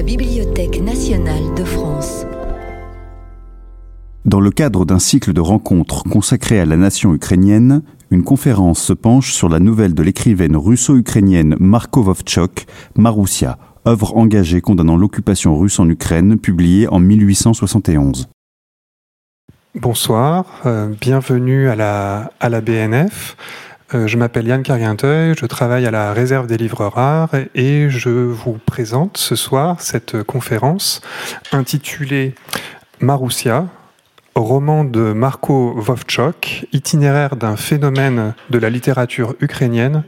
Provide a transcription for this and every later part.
la Bibliothèque nationale de France. Dans le cadre d'un cycle de rencontres consacré à la nation ukrainienne, une conférence se penche sur la nouvelle de l'écrivaine russo-ukrainienne Marko Vovchok, Maroussia, œuvre engagée condamnant l'occupation russe en Ukraine, publiée en 1871. Bonsoir, euh, bienvenue à la, à la BNF. Euh, je m'appelle Yann Carguinteuil, je travaille à la réserve des livres rares et je vous présente ce soir cette conférence intitulée Maroussia, roman de Marco Vovchok, itinéraire d'un phénomène de la littérature ukrainienne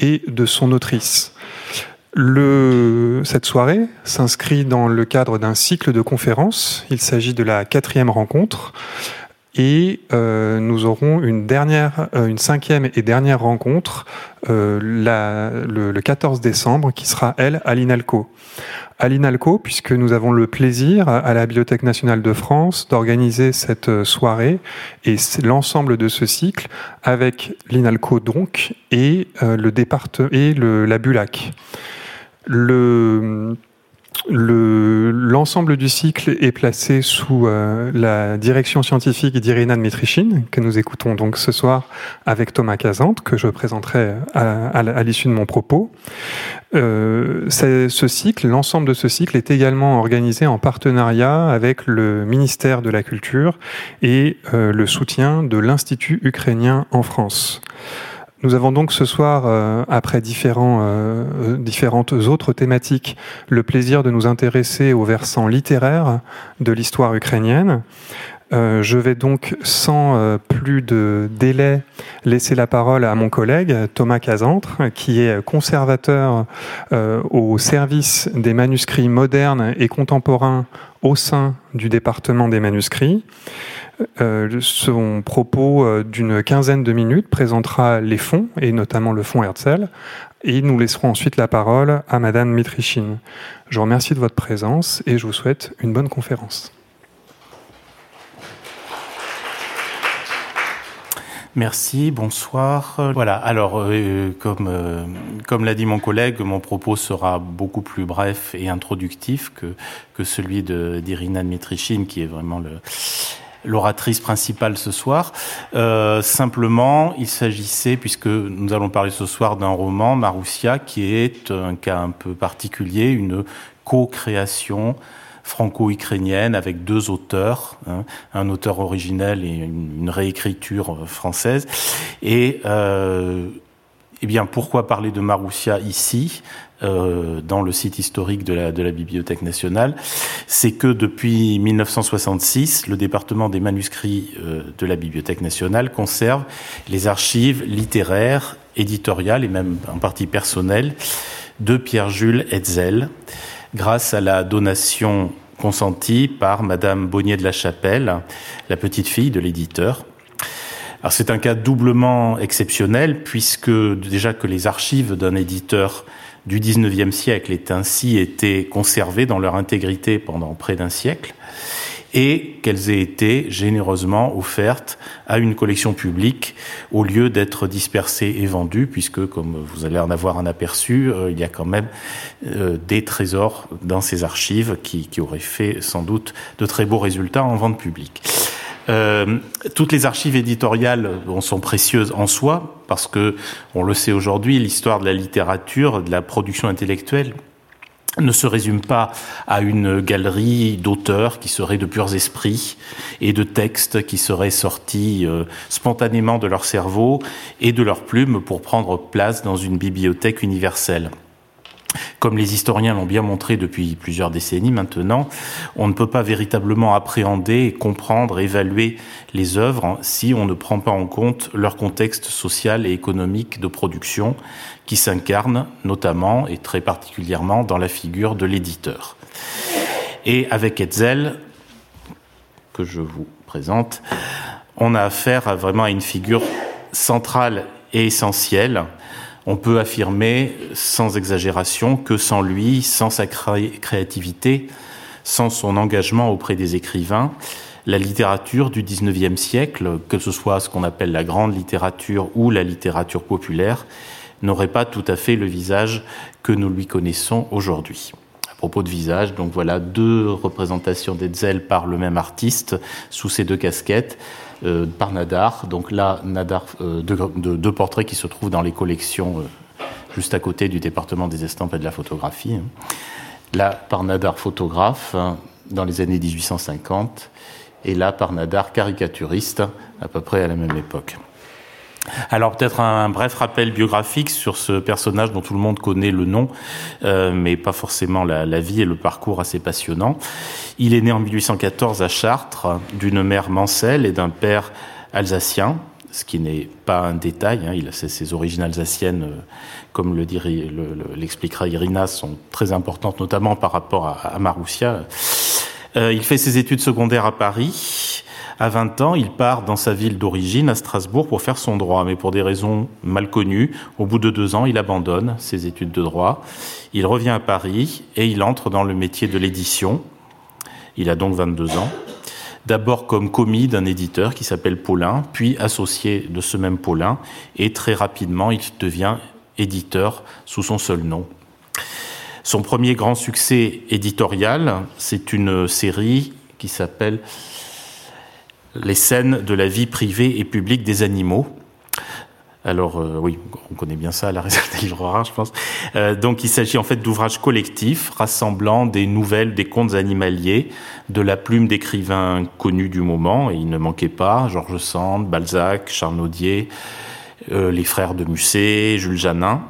et de son autrice. Cette soirée s'inscrit dans le cadre d'un cycle de conférences. Il s'agit de la quatrième rencontre. Et euh, nous aurons une dernière, euh, une cinquième et dernière rencontre euh, le, le, 14 décembre, qui sera elle à l'INALCO à l'INALCO, puisque nous avons le plaisir à la Bibliothèque nationale de France d'organiser cette soirée et l'ensemble de ce cycle avec l'INALCO donc et le département et la BULAC. Le L'ensemble du cycle est placé sous euh, la direction scientifique d'Irina Dmitrichine, que nous écoutons donc ce soir avec Thomas Kazante, que je présenterai à, l'issue de mon propos. Euh, ce cycle, l'ensemble de ce cycle est également organisé en partenariat avec le ministère de la Culture et euh, le soutien de l'Institut ukrainien en France. Nous avons donc ce soir, euh, après différents, euh, différentes autres thématiques, le plaisir de nous intéresser au versant littéraire de l'histoire ukrainienne. Euh, je vais donc, sans euh, plus de délai, laisser la parole à mon collègue Thomas Casantre, qui est conservateur euh, au service des manuscrits modernes et contemporains au sein du département des manuscrits. Euh, son propos euh, d'une quinzaine de minutes présentera les fonds, et notamment le fonds Herzl, et nous laisserons ensuite la parole à Madame Mitrichine. Je vous remercie de votre présence et je vous souhaite une bonne conférence. Merci, bonsoir. Voilà, alors euh, comme, euh, comme l'a dit mon collègue, mon propos sera beaucoup plus bref et introductif que, que celui d'Irina Dmitrichine, qui est vraiment l'oratrice principale ce soir. Euh, simplement, il s'agissait, puisque nous allons parler ce soir d'un roman, Maroussia, qui est un cas un peu particulier, une co-création franco-ukrainienne avec deux auteurs, hein, un auteur originel et une, réécriture française. Et euh, eh bien, pourquoi parler de Maroussia ici euh, dans le site historique de la, de la Bibliothèque nationale, c'est que depuis 1966, le département des manuscrits euh, de la Bibliothèque nationale conserve les archives littéraires, éditoriales et même en partie personnelles de Pierre-Jules Hetzel, grâce à la donation consentie par Madame Bonnier de la Chapelle, la petite fille de l'éditeur. Alors c'est un cas doublement exceptionnel puisque déjà que les archives d'un éditeur du XIXe siècle aient ainsi été conservées dans leur intégrité pendant près d'un siècle et qu'elles aient été généreusement offertes à une collection publique au lieu d'être dispersées et vendues, puisque, comme vous allez en avoir un aperçu, euh, il y a quand même euh, des trésors dans ces archives qui, auraient fait sans doute de très beaux résultats en vente publique. Euh, toutes les archives éditoriales sont précieuses en soi parce que, on le sait aujourd'hui, l'histoire de la littérature, de la production intellectuelle ne se résume pas à une galerie d'auteurs qui seraient de purs esprits et de textes qui seraient sortis euh, spontanément de leur cerveau et de leur plume pour prendre place dans une bibliothèque universelle. Comme les historiens l'ont bien montré depuis plusieurs décennies maintenant, on ne peut pas véritablement appréhender, comprendre, évaluer les œuvres si on ne prend pas en compte leur contexte social et économique de production qui s'incarne notamment et très particulièrement dans la figure de l'éditeur. Et avec Hetzel, que je vous présente, on a affaire à vraiment à une figure centrale et essentielle on peut affirmer sans exagération que sans lui, sans sa créativité, sans son engagement auprès des écrivains, la littérature du XIXe siècle, que ce soit ce qu'on appelle la grande littérature ou la littérature populaire, n'aurait pas tout à fait le visage que nous lui connaissons aujourd'hui. propos de visage. Donc voilà deux représentations d'Etzel par le même artiste sous ces deux casquettes. Euh, par Nadar. Donc là, Nadar, euh, deux, portraits qui se trouvent dans les collections euh, juste à côté du département des estampes et de la photographie. Là, par Nadar photographe, hein, dans les années 1850, et là, par Nadar caricaturiste, à peu près à la même époque. Alors peut-être un, bref rappel biographique sur ce personnage dont tout le monde connaît le nom, euh, mais pas forcément la, vie et le parcours assez passionnant. Il est né en 1814 à Chartres, d'une mère mancelle et d'un père alsacien, ce qui n'est pas un détail. Hein, il a ses, origines alsaciennes, euh, comme le l'expliquera Irina, sont très importantes, notamment par rapport à, Maroussia. Euh, il fait ses études secondaires à Paris. À 20 ans, il part dans sa ville d'origine, à Strasbourg, pour faire son droit, mais pour des raisons mal connues. Au bout de deux ans, il abandonne ses études de droit. Il revient à Paris et il entre dans le métier de l'édition. Il a donc 22 ans. D'abord comme commis d'un éditeur qui s'appelle Paulin, puis associé de ce même Paulin, et très rapidement, il devient éditeur sous son seul nom. Son premier grand succès éditorial, c'est une série qui s'appelle les scènes de la vie privée et publique des animaux. Alors euh, oui, on connaît bien ça à la réserve des livres rares, je pense. Euh, donc il s'agit en fait d'ouvrages collectifs rassemblant des nouvelles, des contes animaliers, de la plume d'écrivains connus du moment, et il ne manquait pas, Georges Sand, Balzac, Charnaudier, euh, les frères de Musset, Jules Janin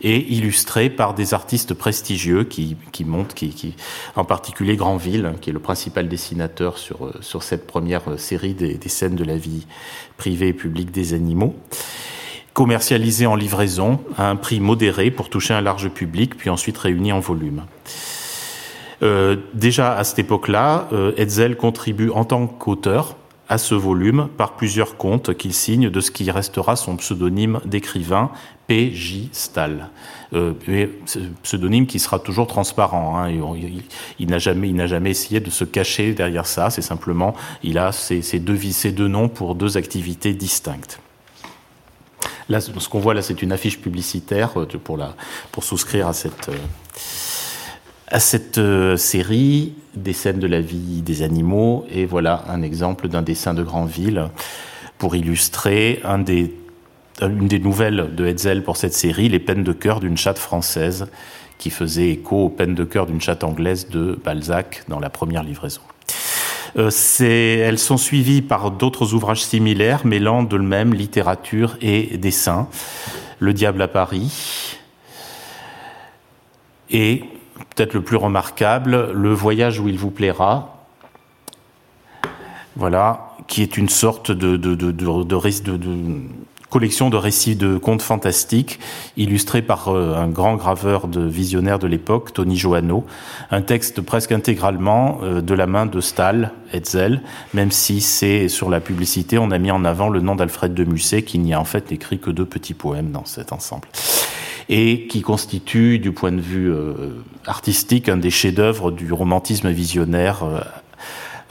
et illustré par des artistes prestigieux qui, qui montent, qui, qui, en particulier Granville, qui est le principal dessinateur sur, sur cette première série des, des scènes de la vie privée et publique des animaux commercialisé en livraison à un prix modéré pour toucher un large public, puis ensuite réuni en volume. Euh, déjà à cette époque-là, euh, Hetzel contribue en tant qu'auteur à ce volume par plusieurs comptes qu'il signe de ce qui restera son pseudonyme d'écrivain, P.J. Stahl. Euh, pseudonyme qui sera toujours transparent. Hein, il, n'a jamais, jamais essayé de se cacher derrière ça. C'est simplement, il a ces, deux, deux noms pour deux activités distinctes. Là, ce qu'on voit là, c'est une affiche publicitaire euh, pour, la, pour souscrire à cette, euh, à cette euh, série des scènes de la vie des animaux. Et voilà un exemple d'un dessin de Granville pour illustrer des, une des nouvelles de Hetzel pour cette série, Les peines de cœur d'une chatte française, qui faisait écho aux peines de cœur d'une chatte anglaise de Balzac dans la première livraison. Euh, elles sont suivies par d'autres ouvrages similaires mêlant de même littérature et dessin. Le diable à Paris. Et peut-être le plus remarquable, Le voyage où il vous plaira. Voilà, qui est une sorte de, collection de récits de contes fantastiques illustrés par euh, un grand graveur de visionnaire de l'époque, Tony Johanneau. Un texte presque intégralement euh, de la main de Stahl, Hetzel, même si c'est sur la publicité, on a mis en avant le nom d'Alfred de Musset, qui n'y a en fait écrit que deux petits poèmes dans cet ensemble et qui constitue, du point de vue euh, artistique, un des chefs-d'œuvre du romantisme visionnaire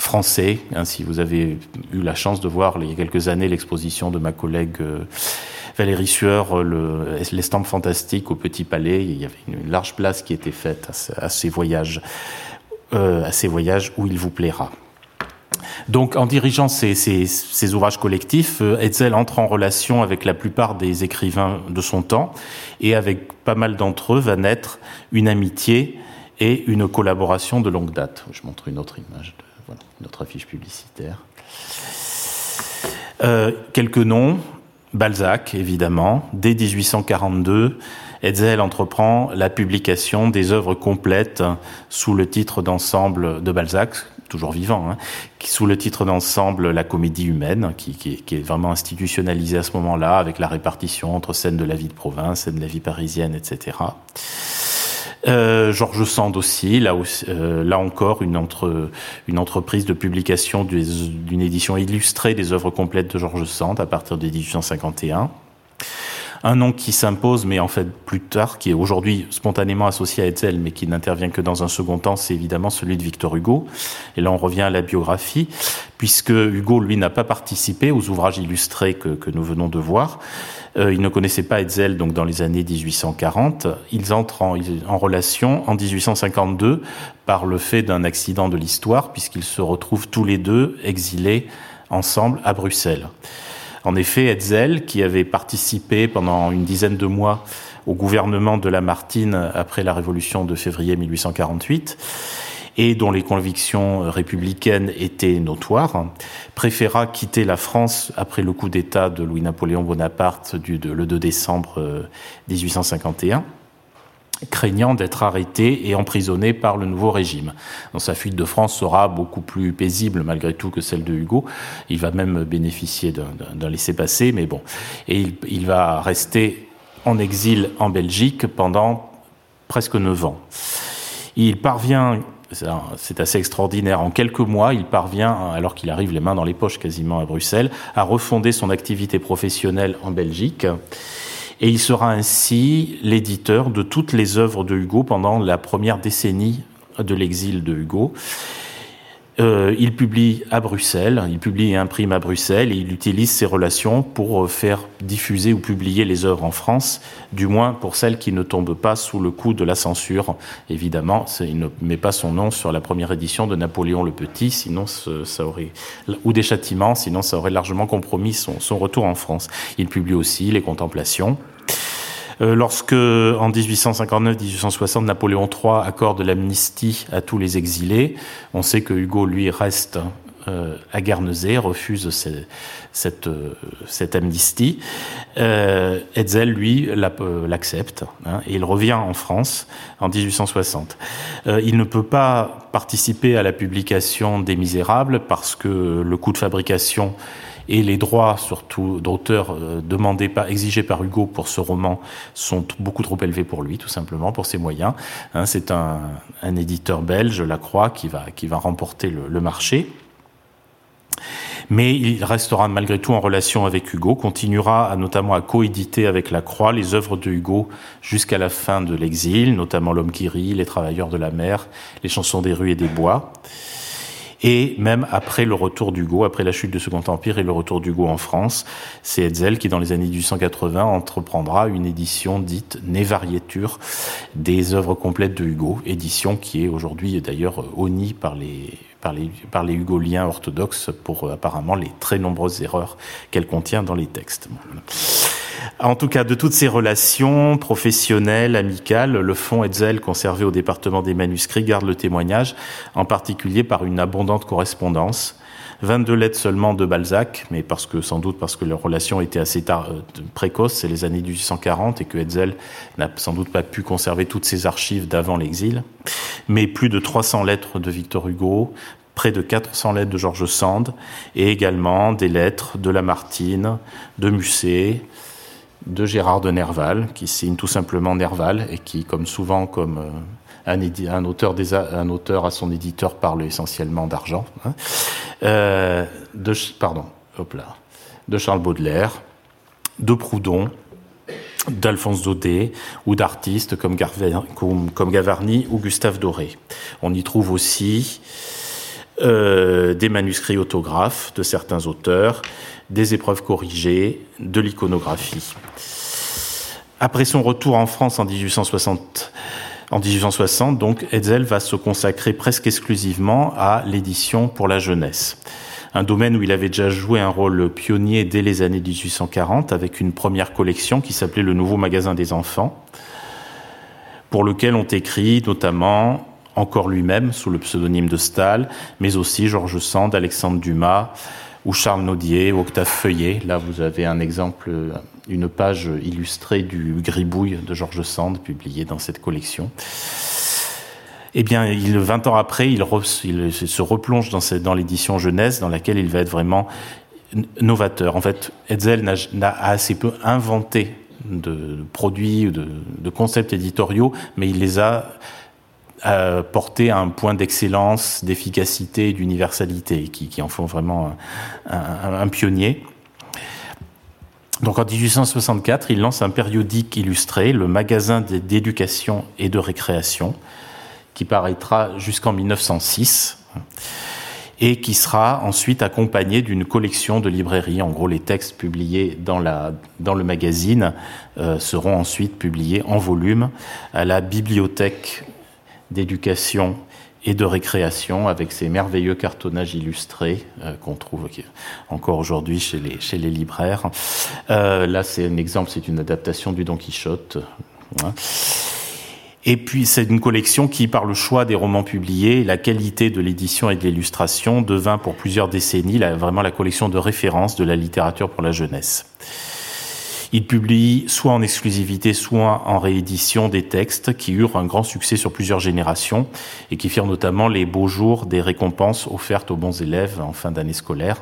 français. Hein, si vous avez eu la chance de voir il y a quelques années l'exposition de ma collègue euh, Valérie Sueur, euh, l'estampe fantastique au Petit Palais, il y avait une, large place qui était faite ces voyages, euh, à ces voyages où il vous plaira. Donc, en dirigeant ces, ouvrages collectifs, Hetzel entre en relation avec la plupart des écrivains de son temps, et avec pas mal d'entre eux va naître une amitié et une collaboration de longue date. Je montre une autre image. De voilà, notre affiche publicitaire. Euh, quelques noms. Balzac, évidemment. Dès 1842, Hetzel entreprend la publication des œuvres complètes sous le titre d'ensemble de Balzac, toujours vivant, hein, sous le titre d'ensemble La comédie humaine, qui, qui, est vraiment institutionnalisée à ce moment-là, avec la répartition entre scènes de la vie de province, scènes de la vie parisienne, etc. Euh, Georges Sand aussi, là, euh, encore une entreprise de publication d'une édition illustrée des œuvres complètes de Georges Sand à partir de 1851. Un nom qui s'impose, mais en fait plus tard, qui est aujourd'hui spontanément associé à Hetzel, mais qui n'intervient que dans un second temps, c'est évidemment celui de Victor Hugo. Et là, on revient à la biographie, puisque Hugo, lui, n'a pas participé aux ouvrages illustrés que, nous venons de voir. Euh, il ne connaissait pas Hetzel donc dans les années 1840. Ils entrent en, en relation en 1852 par le fait d'un accident de l'histoire, puisqu'ils se retrouvent tous les deux exilés ensemble à Bruxelles. En effet, Hetzel, qui avait participé pendant une dizaine de mois au gouvernement de Lamartine après la révolution de février 1848, et dont les convictions républicaines étaient notoires, préféra quitter la France après le coup d'État de Louis-Napoléon Bonaparte du, le 2 décembre 1851 craignant d'être arrêté et emprisonné par le nouveau régime. Donc sa fuite de France sera beaucoup plus paisible malgré tout que celle de Hugo. Il va même bénéficier d'un laissez-passer, mais bon. Et il, il, va rester en exil en Belgique pendant presque neuf ans. Il parvient, c'est assez extraordinaire, en quelques mois, il parvient, alors qu'il arrive les mains dans les poches quasiment à Bruxelles, à refonder son activité professionnelle en Belgique et il sera ainsi l'éditeur de toutes les œuvres de Hugo pendant la première décennie de l'exil de Hugo. Euh, il publie à Bruxelles, il publie et imprime à Bruxelles et il utilise ses relations pour faire diffuser ou publier les œuvres en France, du moins pour celles qui ne tombent pas sous le coup de la censure. Évidemment, il ne met pas son nom sur la première édition de Napoléon le Petit, sinon ça aurait ou des châtiments, sinon ça aurait largement compromis son retour en France. Il publie aussi les Contemplations. Euh, lorsque, en 1859-1860, Napoléon III accorde l'amnistie à tous les exilés, on sait que Hugo, lui, reste euh, à Guernesey, refuse cette, euh, cette, amnistie. Euh, Hetzel, lui, l'accepte hein, et il revient en France en 1860. il ne peut pas participer à la publication des Misérables parce que le coût de fabrication et les droits, surtout d'auteur euh, demandés, pas exigés par Hugo pour ce roman, sont beaucoup trop élevés pour lui, tout simplement, pour ses moyens. Hein, c'est un, un, éditeur belge, La Croix, qui va, qui va remporter le, le marché. Mais il restera malgré tout en relation avec Hugo, continuera à, notamment à coéditer avec La Croix les œuvres de Hugo jusqu'à la fin de l'exil, notamment L'homme qui rit, Les travailleurs de la mer, Les chansons des rues et des bois. Et même après le retour d'Hugo, après la chute du Second Empire et le retour d'Hugo en France, c'est Hetzel qui, dans les années 1880, entreprendra une édition dite Névarieture des œuvres complètes de Hugo, édition qui est aujourd'hui d'ailleurs honnie par les par les, par les hugoliens orthodoxes pour euh, apparemment les très nombreuses erreurs qu'elle contient dans les textes. En tout cas, de toutes ces relations professionnelles, amicales, le fonds Hetzel conservé au département des manuscrits garde le témoignage, en particulier par une abondante correspondance. 22 lettres seulement de Balzac, mais parce que sans doute parce que leur relation était assez euh, précoce, c'est les années 1840 et que Hetzel n'a sans doute pas pu conserver toutes ses archives d'avant l'exil. Mais plus de 300 lettres de Victor Hugo, près de 400 lettres de Georges Sand et également des lettres de Lamartine, de Musset, de Gérard de Nerval, qui signe tout simplement Nerval et qui, comme souvent, comme euh, un, auteur à son éditeur parle essentiellement d'argent, hein, euh, de, pardon, hop là, de Charles Baudelaire, de Proudhon, d'Alphonse Daudet ou d'artistes comme, comme, Gavarni ou Gustave Doré. On y trouve aussi euh, des manuscrits autographes de certains auteurs, des épreuves corrigées, de l'iconographie. Après son retour en France en 1860, en 1860, donc, Hetzel va se consacrer presque exclusivement à l'édition pour la jeunesse. Un domaine où il avait déjà joué un rôle pionnier dès les années 1840 avec une première collection qui s'appelait le Nouveau Magasin des Enfants, pour lequel ont écrit notamment encore lui-même sous le pseudonyme de Stahl, mais aussi Georges Sand, Alexandre Dumas, ou Charles Naudier, ou Octave Feuillet. Là, vous avez un exemple, une page illustrée du Gribouille de Georges Sand, publié dans cette collection. Eh bien, il, 20 ans après, il, se replonge dans, l'édition jeunesse, dans laquelle il va être vraiment novateur. En fait, Hetzel n'a assez peu inventé de produits, de concepts éditoriaux, mais il les a euh, porté à un point d'excellence, d'efficacité, d'universalité, qui, en font vraiment un, pionnier. Donc en 1864, il lance un périodique illustré, le Magasin d'éducation et de récréation, qui paraîtra jusqu'en 1906 et qui sera ensuite accompagné d'une collection de librairies. En gros, les textes publiés dans le magazine euh, seront ensuite publiés en volume à la Bibliothèque d'éducation et de récréation avec ces merveilleux cartonnages illustrés euh, qu'on trouve encore aujourd'hui chez les, libraires. Euh, là, c'est un exemple, c'est une adaptation du Don Quichotte. Hein. Et puis c'est une collection qui, par le choix des romans publiés, la qualité de l'édition et de l'illustration, devint pour plusieurs décennies vraiment la collection de référence de la littérature pour la jeunesse. Il publie soit en exclusivité, soit en réédition des textes qui eurent un grand succès sur plusieurs générations et qui firent notamment les beaux jours des récompenses offertes aux bons élèves en fin d'année scolaire.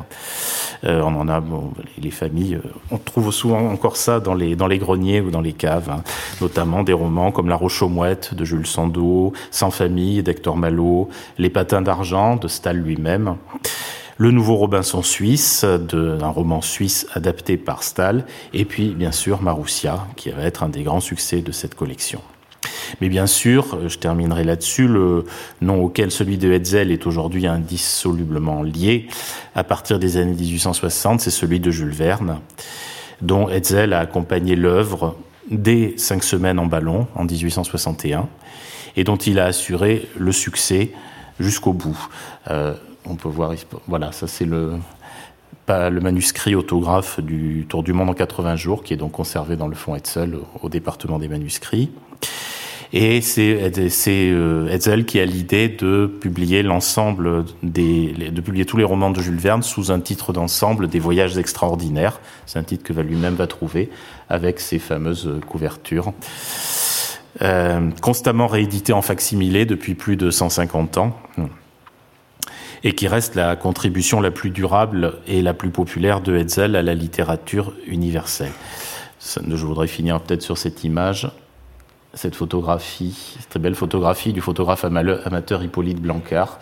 Euh, on en a, bon, les familles, euh, on trouve souvent encore ça dans les, dans les greniers ou dans les caves, hein. notamment des romans comme La Roche aux Mouettes de Jules Sandeau, Sans famille d'Hector Malot, Les Patins d'argent de Stahl lui-même. Le Nouveau Robinson suisse, un roman suisse adapté par Stahl, et puis bien sûr Marussia, qui va être un des grands succès de cette collection. Mais bien sûr, je terminerai là-dessus, le nom auquel celui de Hetzel est aujourd'hui indissolublement lié, à partir des années 1860, c'est celui de Jules Verne, dont Hetzel a accompagné l'œuvre dès cinq semaines en ballon en 1861, et dont il a assuré le succès jusqu'au bout. Euh, on peut voir, voilà, ça c'est le, le manuscrit autographe du Tour du Monde en 80 jours, qui est donc conservé dans le fonds Hetzel au département des manuscrits. Et c'est euh, Hetzel qui a l'idée de publier l'ensemble des, de publier tous les romans de Jules Verne sous un titre d'ensemble des Voyages extraordinaires. C'est un titre que lui-même va trouver avec ses fameuses couvertures. Euh, constamment réédité en facsimilé depuis plus de 150 ans et qui reste la contribution la plus durable et la plus populaire de Hetzel à la littérature universelle. Je voudrais finir peut-être sur cette image, cette photographie, très belle photographie du photographe amateur Hippolyte Blancard,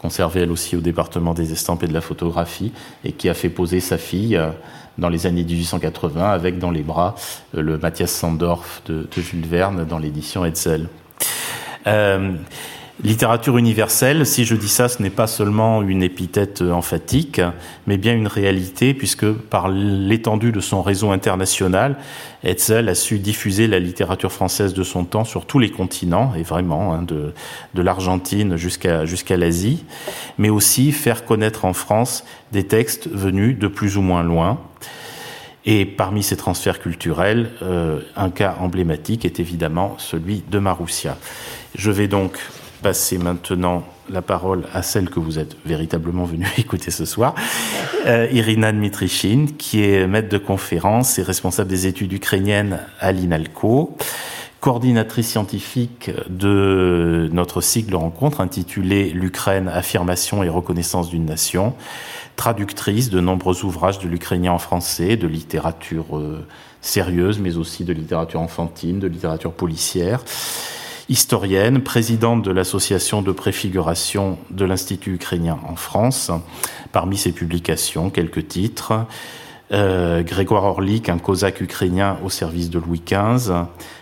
conservée elle aussi au département des estampes et de la photographie, et qui a fait poser sa fille euh, dans les années 1880 avec dans les bras euh, le Mathias Sandorf de, Jules Verne dans l'édition Hetzel. Euh, Littérature universelle, si je dis ça, ce n'est pas seulement une épithète emphatique, mais bien une réalité, puisque par l'étendue de son réseau international, Hetzel a su diffuser la littérature française de son temps sur tous les continents, et vraiment, hein, de, de l'Argentine jusqu'à jusqu'à l'Asie, mais aussi faire connaître en France des textes venus de plus ou moins loin. Et parmi ces transferts culturels, euh, un cas emblématique est évidemment celui de Maroussia. Je vais donc passer maintenant la parole à celle que vous êtes véritablement venu écouter ce soir, euh, Irina Dmitrichine, qui est maître de conférence et responsable des études ukrainiennes à l'INALCO, coordinatrice scientifique de notre cycle de rencontres intitulé L'Ukraine, affirmation et reconnaissance d'une nation, traductrice de nombreux ouvrages de l'ukrainien en français, de littérature euh, sérieuse, mais aussi de littérature enfantine, de littérature policière historienne, présidente de l'association de préfiguration de l'Institut ukrainien en France. Parmi ses publications, quelques titres. Euh, Grégoire Orlik, un cosaque ukrainien au service de Louis XV,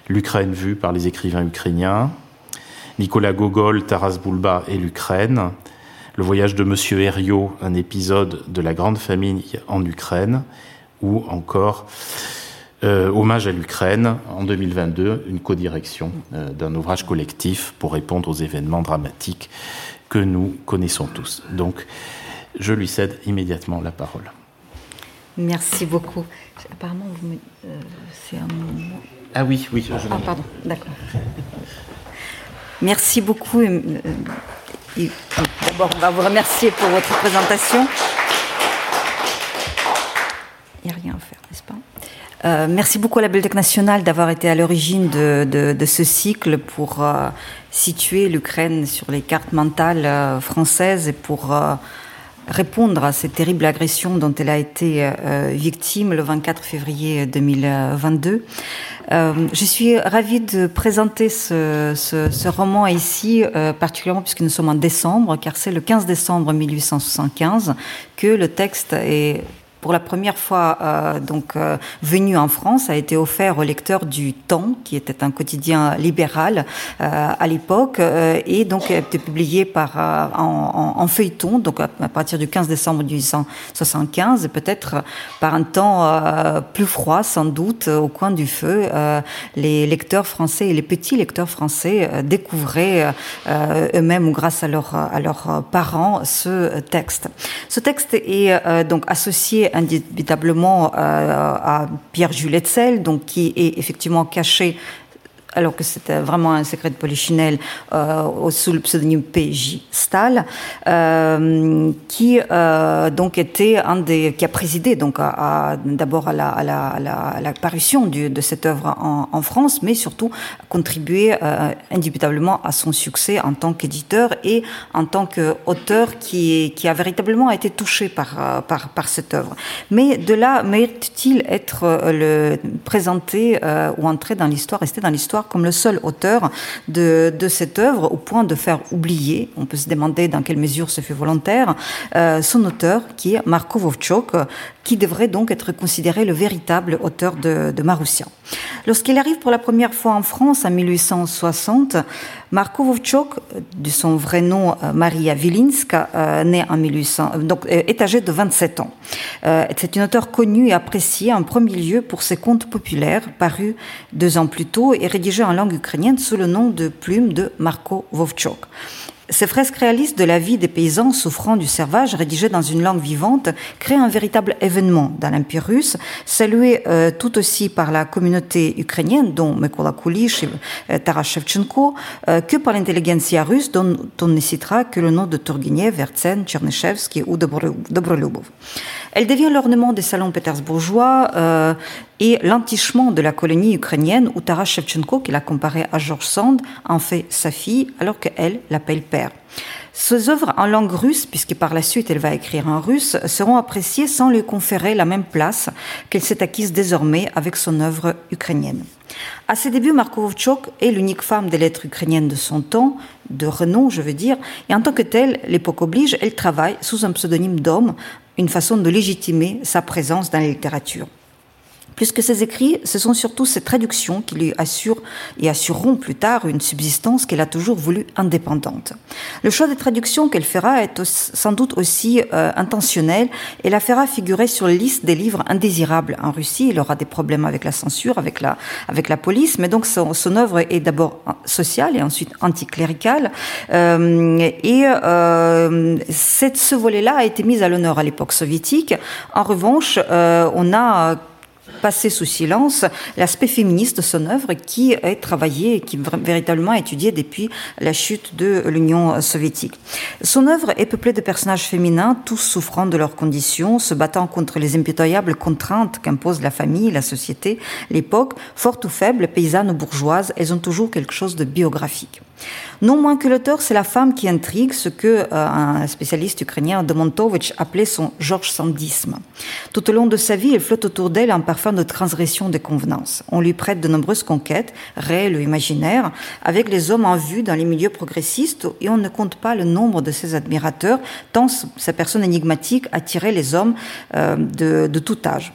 L'Ukraine vue par les écrivains ukrainiens, Nicolas Gogol, Taras Bulba et l'Ukraine, Le voyage de Monsieur Herriot, un épisode de la grande famine en Ukraine, ou encore euh, hommage à l'Ukraine en 2022, une codirection euh, d'un ouvrage collectif pour répondre aux événements dramatiques que nous connaissons tous. Donc, je lui cède immédiatement la parole. Merci beaucoup. Apparemment, euh, c'est un Ah oui, oui. Je ah, pardon, d'accord. Merci beaucoup. D'abord, on va vous remercier pour votre présentation. Il n'y a rien à faire, n'est-ce pas? Euh, merci beaucoup à la Bibliothèque nationale d'avoir été à l'origine de, ce cycle pour euh, situer l'Ukraine sur les cartes mentales euh, françaises et pour répondre à cette terrible agression dont elle a été victime le 24 février 2022. je suis ravie de présenter ce, ce roman ici, particulièrement puisque nous sommes en décembre, car c'est le 15 décembre 1875 que le texte est pour la première fois euh, donc euh, venu en France, a été offert au lecteur du Temps, qui était un quotidien libéral euh, à l'époque, et donc a été publié par en, feuilleton, donc à, partir du 15 décembre 1875, peut-être par un temps plus froid sans doute, au coin du feu, les lecteurs français et les petits lecteurs français découvraient eux-mêmes ou grâce à, à leurs parents ce texte. Ce texte est donc associé indubitablement euh, à Pierre Jules Hetzel, donc qui est effectivement caché alors que c'était vraiment un secret de Polichinelle euh, sous le pseudonyme P.J. Stahl, euh, qui euh, donc était un des qui a présidé donc d'abord à la, parution de cette œuvre en, France, mais surtout contribué indubitablement à son succès en tant qu'éditeur et en tant qu'auteur qui, a véritablement été touché par, cette œuvre. Mais de là mérite-t-il être présenté ou entrer dans l'histoire, rester dans l'histoire comme le seul auteur de, de, cette œuvre, au point de faire oublier, on peut se demander dans quelle mesure ce fut volontaire, euh, son auteur, qui est Marko Vovchok, qui devrait donc être considéré le véritable auteur de, de Maroussia. Lorsqu'il arrive pour la première fois en France en 1860, Marko Vovchok, de son vrai nom euh, Maria Vilinska, euh, en 1800, donc est âgé de 27 ans. C'est une auteure connue et appréciée en premier lieu pour ses contes populaires, parus deux ans plus tôt et rédigés en langue ukrainienne sous le nom de plume de Marko Vovchok. Ces fresques réalistes de la vie des paysans souffrant du servage, rédigées dans une langue vivante, créent un véritable événement dans l'Empire russe, salué euh, tout aussi par la communauté ukrainienne, dont Mykola Kulish et euh, Taras Shevchenko, euh, que par l'intelligentsia russe, dont on ne citera que le nom de Turgenev, Vertsen, Tchernyshevsky ou Dobrolubov. Elle devient l'ornement des salons pétersbourgeois euh, et l'entichement de la colonie ukrainienne où Taras Shevchenko, qui l'a comparé à George Sand, en fait sa fille alors qu'elle l'appelle père. Ces œuvres en langue russe, puisque par la suite elle va écrire en russe, seront appréciées sans lui conférer la même place qu'elle s'est acquise désormais avec son œuvre ukrainienne. À ses débuts, Marko est l'unique femme des lettres ukrainiennes de son temps, de renom, je veux dire, et en tant que telle, l'époque oblige, elle travaille sous un pseudonyme d'homme, une façon de légitimer sa présence dans la littérature. Puisque ses écrits, ce sont surtout ses traductions qui lui assurent et assureront plus tard une subsistance qu'elle a toujours voulu indépendante. Le choix des traductions qu'elle fera est sans doute aussi euh, intentionnel et la fera figurer sur la liste des livres indésirables en Russie. Il aura des problèmes avec la censure, avec la, avec la police, mais donc son, son œuvre est d'abord sociale et ensuite anticléricale. Euh, et euh, cette, ce volet-là a été mis à l'honneur à l'époque soviétique. En revanche, euh, on a passer sous silence l'aspect féministe de son œuvre qui est travaillé et qui est véritablement étudié depuis la chute de l'Union soviétique. Son œuvre est peuplée de personnages féminins, tous souffrant de leurs conditions, se battant contre les impitoyables contraintes qu'impose la famille, la société, l'époque, fortes ou faibles, paysannes ou bourgeoises, elles ont toujours quelque chose de biographique. Non moins que l'auteur, c'est la femme qui intrigue, ce que euh, un spécialiste ukrainien, Demontovitch, appelait son Georges Sandisme. Tout au long de sa vie, il flotte autour d'elle un parfum de transgression des convenances. On lui prête de nombreuses conquêtes, réelles ou imaginaires, avec les hommes en vue dans les milieux progressistes, et on ne compte pas le nombre de ses admirateurs, tant sa personne énigmatique attirait les hommes euh, de, de tout âge.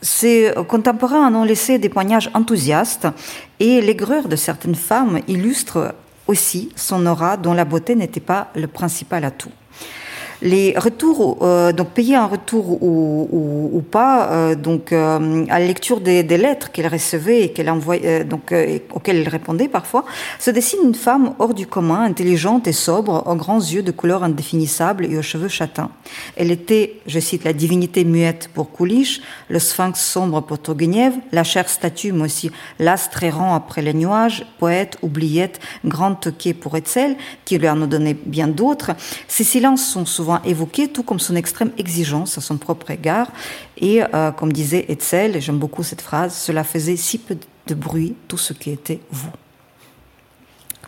Ses contemporains en ont laissé des poignages enthousiastes et l'aigreur de certaines femmes illustre aussi son aura dont la beauté n'était pas le principal atout les retours, euh, donc payer un retour ou, ou, ou pas, euh, donc euh, à la lecture des, des lettres qu'elle recevait et qu'elle envoyait, euh, donc euh, auxquelles elle répondait parfois, se dessine une femme hors du commun, intelligente et sobre, aux grands yeux de couleur indéfinissable et aux cheveux châtains. Elle était, je cite, la divinité muette pour Koulish, le sphinx sombre pour Turgenev, la chère statue, mais aussi l'astre errant après les nuages, poète, oubliette, grande toquée pour Etzel, qui lui en a donné bien d'autres. Ces silences sont souvent évoqué, tout comme son extrême exigence à son propre égard. Et euh, comme disait Etzel, et j'aime beaucoup cette phrase, cela faisait si peu de bruit tout ce qui était vous.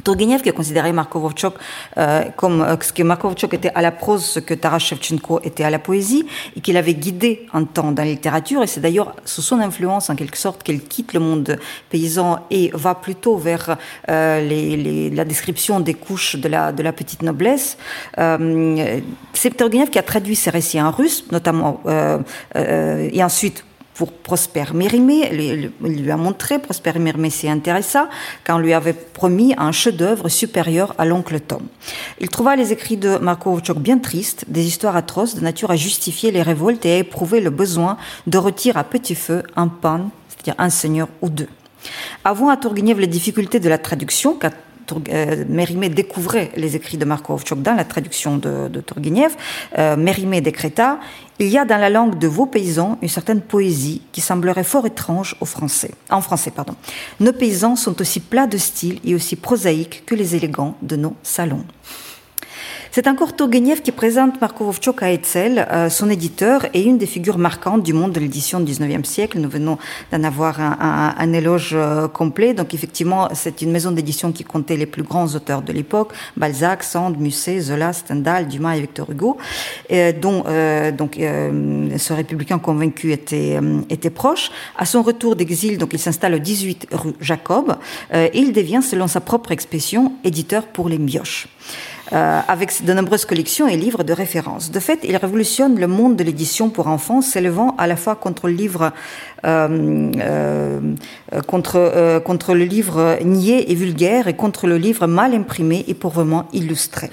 Turgenev, qui a considéré Marko Vovchok euh, comme euh, ce que Marko Vovchok était à la prose, ce que Taras Shevchenko était à la poésie, et qu'il avait guidé un temps dans la littérature. Et c'est d'ailleurs sous son influence, en quelque sorte, qu'elle quitte le monde paysan et va plutôt vers euh, les, les, la description des couches de la, de la petite noblesse. Euh, c'est Turgenev qui a traduit ses récits en russe, notamment, euh, euh, et ensuite pour Prosper Mérimée. Il lui a montré, Prosper Mérimée s'y intéressa, quand on lui avait promis un chef-d'œuvre supérieur à l'oncle Tom. Il trouva les écrits de Marko Vovchok bien tristes, des histoires atroces de nature à justifier les révoltes et à éprouver le besoin de retirer à petit feu un pan, c'est-à-dire un seigneur ou deux. Avant à Tourgueniev les difficultés de la traduction, car Mérimée découvrait les écrits de Marko Ovchok la traduction de, de. Euh, Mérimée décréta Il y a dans la langue de vos paysans une certaine poésie qui semblerait fort étrange aux Français. En français. Nos paysans sont aussi plats de style et aussi prosaïques que les élégants de nos salons. C'est encore Turgenev qui présente Marko Vovchok à Etzel, euh, son éditeur et une des figures marquantes du monde de l'édition du 19e siècle. Nous venons d'en avoir un, un, un éloge euh, complet. Donc effectivement, c'est une maison d'édition qui comptait les plus grands auteurs de l'époque, Balzac, Sand, Musset, Zola, Stendhal, Dumas et Victor Hugo, et dont euh, donc, euh, ce républicain convaincu était, euh, était proche. À son retour d'exil, donc il s'installe au 18 rue Jacob euh, et il devient, selon sa propre expression, éditeur pour les mioches euh, avec de nombreuses collections et livres de référence. De fait, il révolutionne le monde de l'édition pour enfants, s'élevant à la fois contre le livre euh, euh, contre, euh, contre le livre niais et vulgaire et contre le livre mal imprimé et pauvrement illustré.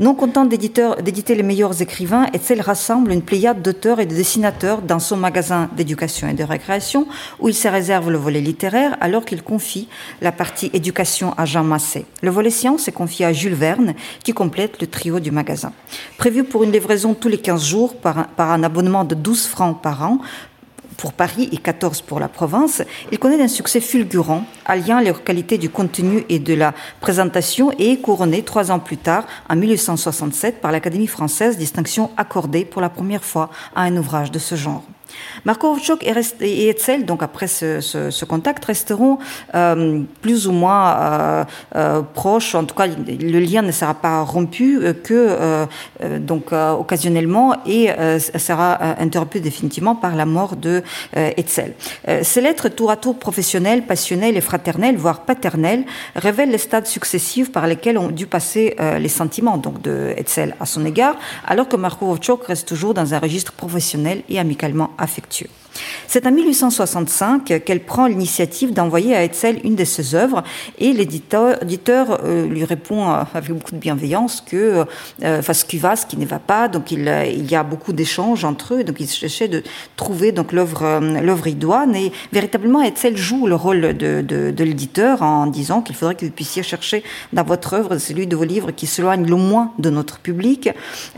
Non content d'éditer les meilleurs écrivains, Etzel rassemble une pléiade d'auteurs et de dessinateurs dans son magasin d'éducation et de récréation, où il se réserve le volet littéraire, alors qu'il confie la partie éducation à Jean Massé. Le volet science est confié à Jules Verne, qui complète le trio du magasin. Prévu pour une livraison tous les 15 jours par un, par un abonnement de 12 francs par an, pour Paris et 14 pour la province, il connaît un succès fulgurant, alliant les qualités du contenu et de la présentation et est couronné trois ans plus tard, en 1867, par l'Académie française, distinction accordée pour la première fois à un ouvrage de ce genre. Marko Ovchok et Etzel, donc après ce, contact, resteront euh, plus ou moins euh, euh, proches. En tout cas, le lien ne sera pas rompu que donc occasionnellement et sera interrompu définitivement par la mort de Etzel. ces lettres tour à tour professionnelles, passionnelles et fraternelles, voire paternelles, révèlent les stades successifs par lesquels ont dû passer les sentiments donc de Etzel à son égard, alors que Marko Ovchok reste toujours dans un registre professionnel et amicalement affectueux. C'est en 1865 qu'elle prend l'initiative d'envoyer à Etzel une de ses œuvres et l'éditeur euh, lui répond euh, avec beaucoup de bienveillance que euh, ce qui va, ce qui ne va pas. Donc il, il y a beaucoup d'échanges entre eux. Donc il cherchait de trouver donc l'œuvre idoine et véritablement Etzel joue le rôle de, de, l'éditeur en disant qu'il faudrait que vous puissiez chercher dans votre œuvre celui de vos livres qui s'éloigne le moins de notre public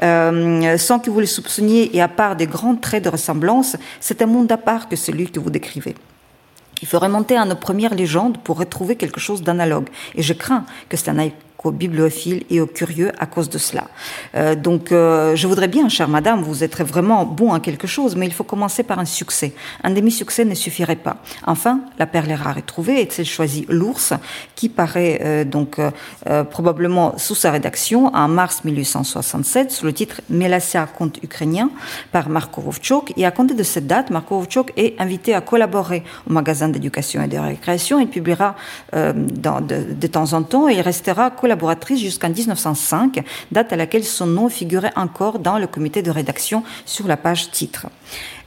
euh, sans que vous le soupçonniez et à part des grands traits de ressemblance, c'est un monde à part que celui que vous décrivez. Il faut remonter à nos premières légendes pour retrouver quelque chose d'analogue. Et je crains que cela n'aille aux bibliophiles et aux curieux à cause de cela. Euh, donc, euh, je voudrais bien, chère madame, vous êtes vraiment bon en quelque chose, mais il faut commencer par un succès. Un demi-succès ne suffirait pas. Enfin, la perle rare est trouvée et elle choisit l'ours, qui paraît euh, donc probablement sous sa rédaction en mars 1867 sous le titre Melassia, conte ukrainien par Marko Vovchok. Et à compter de cette date, Marko Vovchok est invité à collaborer au magasin d'éducation et de récréation. Il publiera de, de temps en temps et il restera collaboratrice jusqu'en 1905, date à laquelle son nom figurait encore dans le comité de rédaction sur la page titre.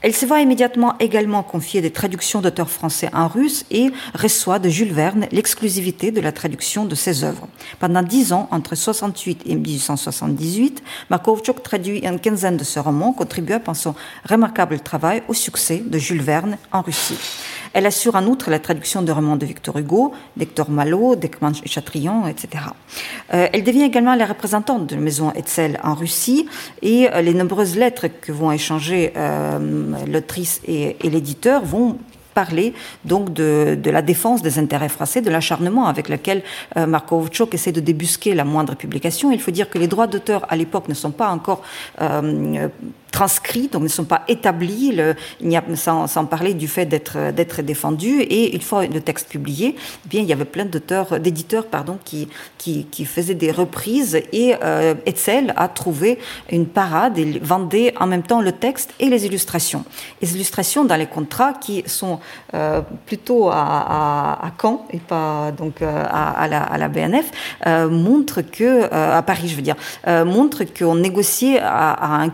Elle se voit immédiatement également confier des traductions d'auteurs français en russe et reçoit de Jules Verne l'exclusivité de la traduction de ses œuvres. Pendant dix ans, entre 68 et 1878, Markovchuk traduit une quinzaine de ses romans, contribuant par son remarquable travail au succès de Jules Verne en Russie. Elle assure en outre la traduction de romans de Victor Hugo, d'Hector Malot, d'Ekman Chatrian, etc. Euh, elle devient également la représentante de la maison Etzel en Russie et euh, les nombreuses lettres que vont échanger euh, l'autrice et, l'éditeur vont parler donc de, la défense des intérêts français, de l'acharnement avec lequel euh, Ovchok essaie de débusquer la moindre publication. Il faut dire que les droits d'auteur à l'époque ne sont pas encore transcrits, donc ne sont pas établis, le, il n'y a, sans, sans, parler du fait d'être d'être défendus. Et une fois le texte publié, eh bien il y avait plein d'auteurs, d'éditeurs pardon, qui, qui, qui faisaient des reprises et euh, Etzel a trouvé une parade et vendait en même temps le texte et les illustrations. Les illustrations dans les contrats qui sont euh, plutôt à, à, à, Caen et pas donc euh, à, à, la, la BNF euh, montrent que euh, à Paris je veux dire euh, montrent qu'on négociait à un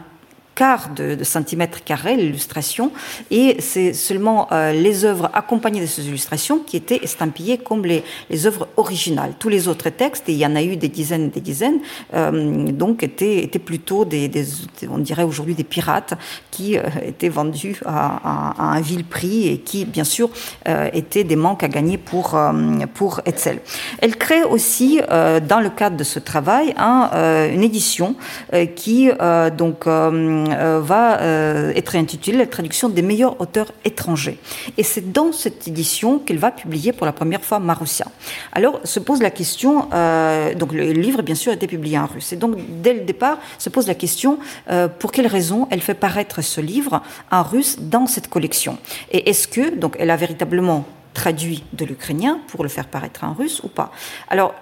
de, de centimètre carré l'illustration et c'est seulement euh, les œuvres accompagnées de ces illustrations qui étaient estampillées comme les, œuvres originales. Tous les autres textes, et il y en a eu des dizaines et des dizaines, euh, donc étaient, plutôt des, on dirait aujourd'hui des pirates qui euh, étaient vendus à, un vil prix et qui, bien sûr, étaient des manques à gagner pour, pour Etzel. Elle crée aussi, dans le cadre de ce travail, un, une édition qui donc va euh, être intitulée La traduction des meilleurs auteurs étrangers. Et c'est dans cette édition qu'elle va publier pour la première fois Marussia. Alors se pose la question, euh, donc le livre bien sûr a été publié en russe. Et donc dès le départ se pose la question euh, pour quelle raison elle fait paraître ce livre en russe dans cette collection? Et est-ce que donc elle a véritablement traduit de l'ukrainien pour le faire paraître en russe ou pas. Alors,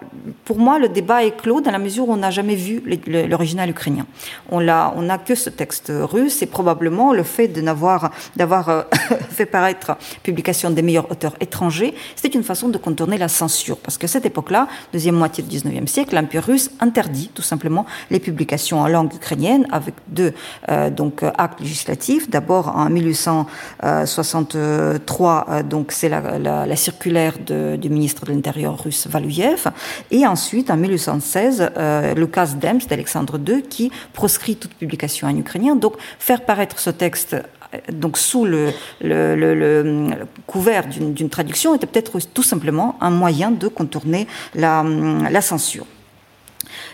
pour moi, le débat est clos dans la mesure où on n'a jamais vu l'original ukrainien. On n'a on que ce texte russe et probablement le fait de n'avoir d'avoir euh, fait paraître publication des meilleurs auteurs étrangers, c'est une façon de contourner la censure. Parce que cette époque-là, deuxième moitié du 19e siècle, l'Empire russe interdit tout simplement les publications en langue ukrainienne avec deux euh, donc, actes législatifs. D'abord, en 1863, euh, donc c'est la, la circulaire du ministre de l'Intérieur russe Valuyev, et ensuite en 1816 euh, le cas d'Ems d'Alexandre II qui proscrit toute publication en ukrainien. Donc faire paraître ce texte euh, donc sous le, couvert d'une traduction était peut-être tout simplement un moyen de contourner la censure.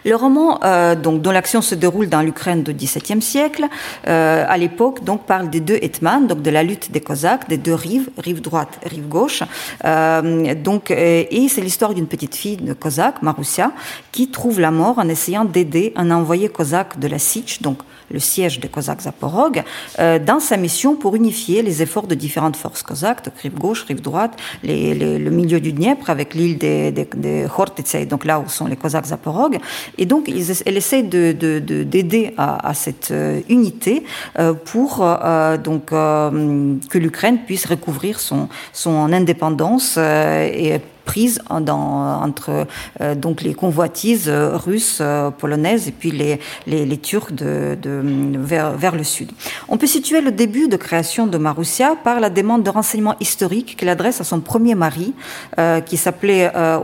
Le roman, euh, donc, dont l'action se déroule dans l'Ukraine du XVIIe siècle, euh, à l'époque, donc, parle des deux hetmans, donc de la lutte des Cosaques, des deux rives, rive droite, rive gauche. Euh, donc, euh, et c'est l'histoire d'une petite fille de Cosaque, Marussia, qui trouve la mort en essayant d'aider un envoyé cosaque de la Sich, donc le siège des Cosaques Zaporog, euh, dans sa mission pour unifier les efforts de différentes forces cosaques, donc rive gauche, rive droite, le milieu du Dniepr avec l'île des, des, des donc là où sont les Cosaques Zaporog. Et donc, elle essaie d'aider de, de, de, à, cette euh, unité euh, pour donc, que l'Ukraine puisse recouvrir son, son indépendance et prise entre euh, donc les convoitises russes, euh, polonaises et puis les, les, Turcs de, vers, vers le sud. On peut situer le début de création de Marussia par la demande de renseignements historiques qu'elle adresse à son premier mari, euh, qui s'appelait euh,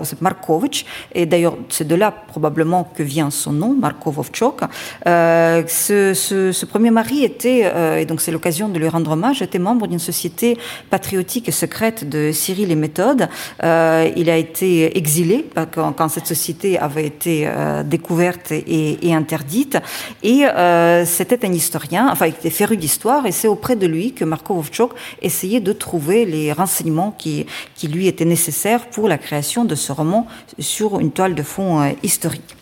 et d'ailleurs c'est de là probablement que vient son nom, Marko Vovchok. Euh, ce, ce, premier mari était, euh, et donc c'est l'occasion de lui rendre hommage, était membre d'une société patriotique et secrète de Cyril et Méthode. Euh, il a été exilé quand, quand cette société avait été euh, découverte et, interdite. Et euh, c'était un historien, enfin, il était féru d'histoire, et c'est auprès de lui que Marko Vovchok essayait de trouver les renseignements qui, lui étaient nécessaires pour la création de ce roman sur une toile de fond euh, historique.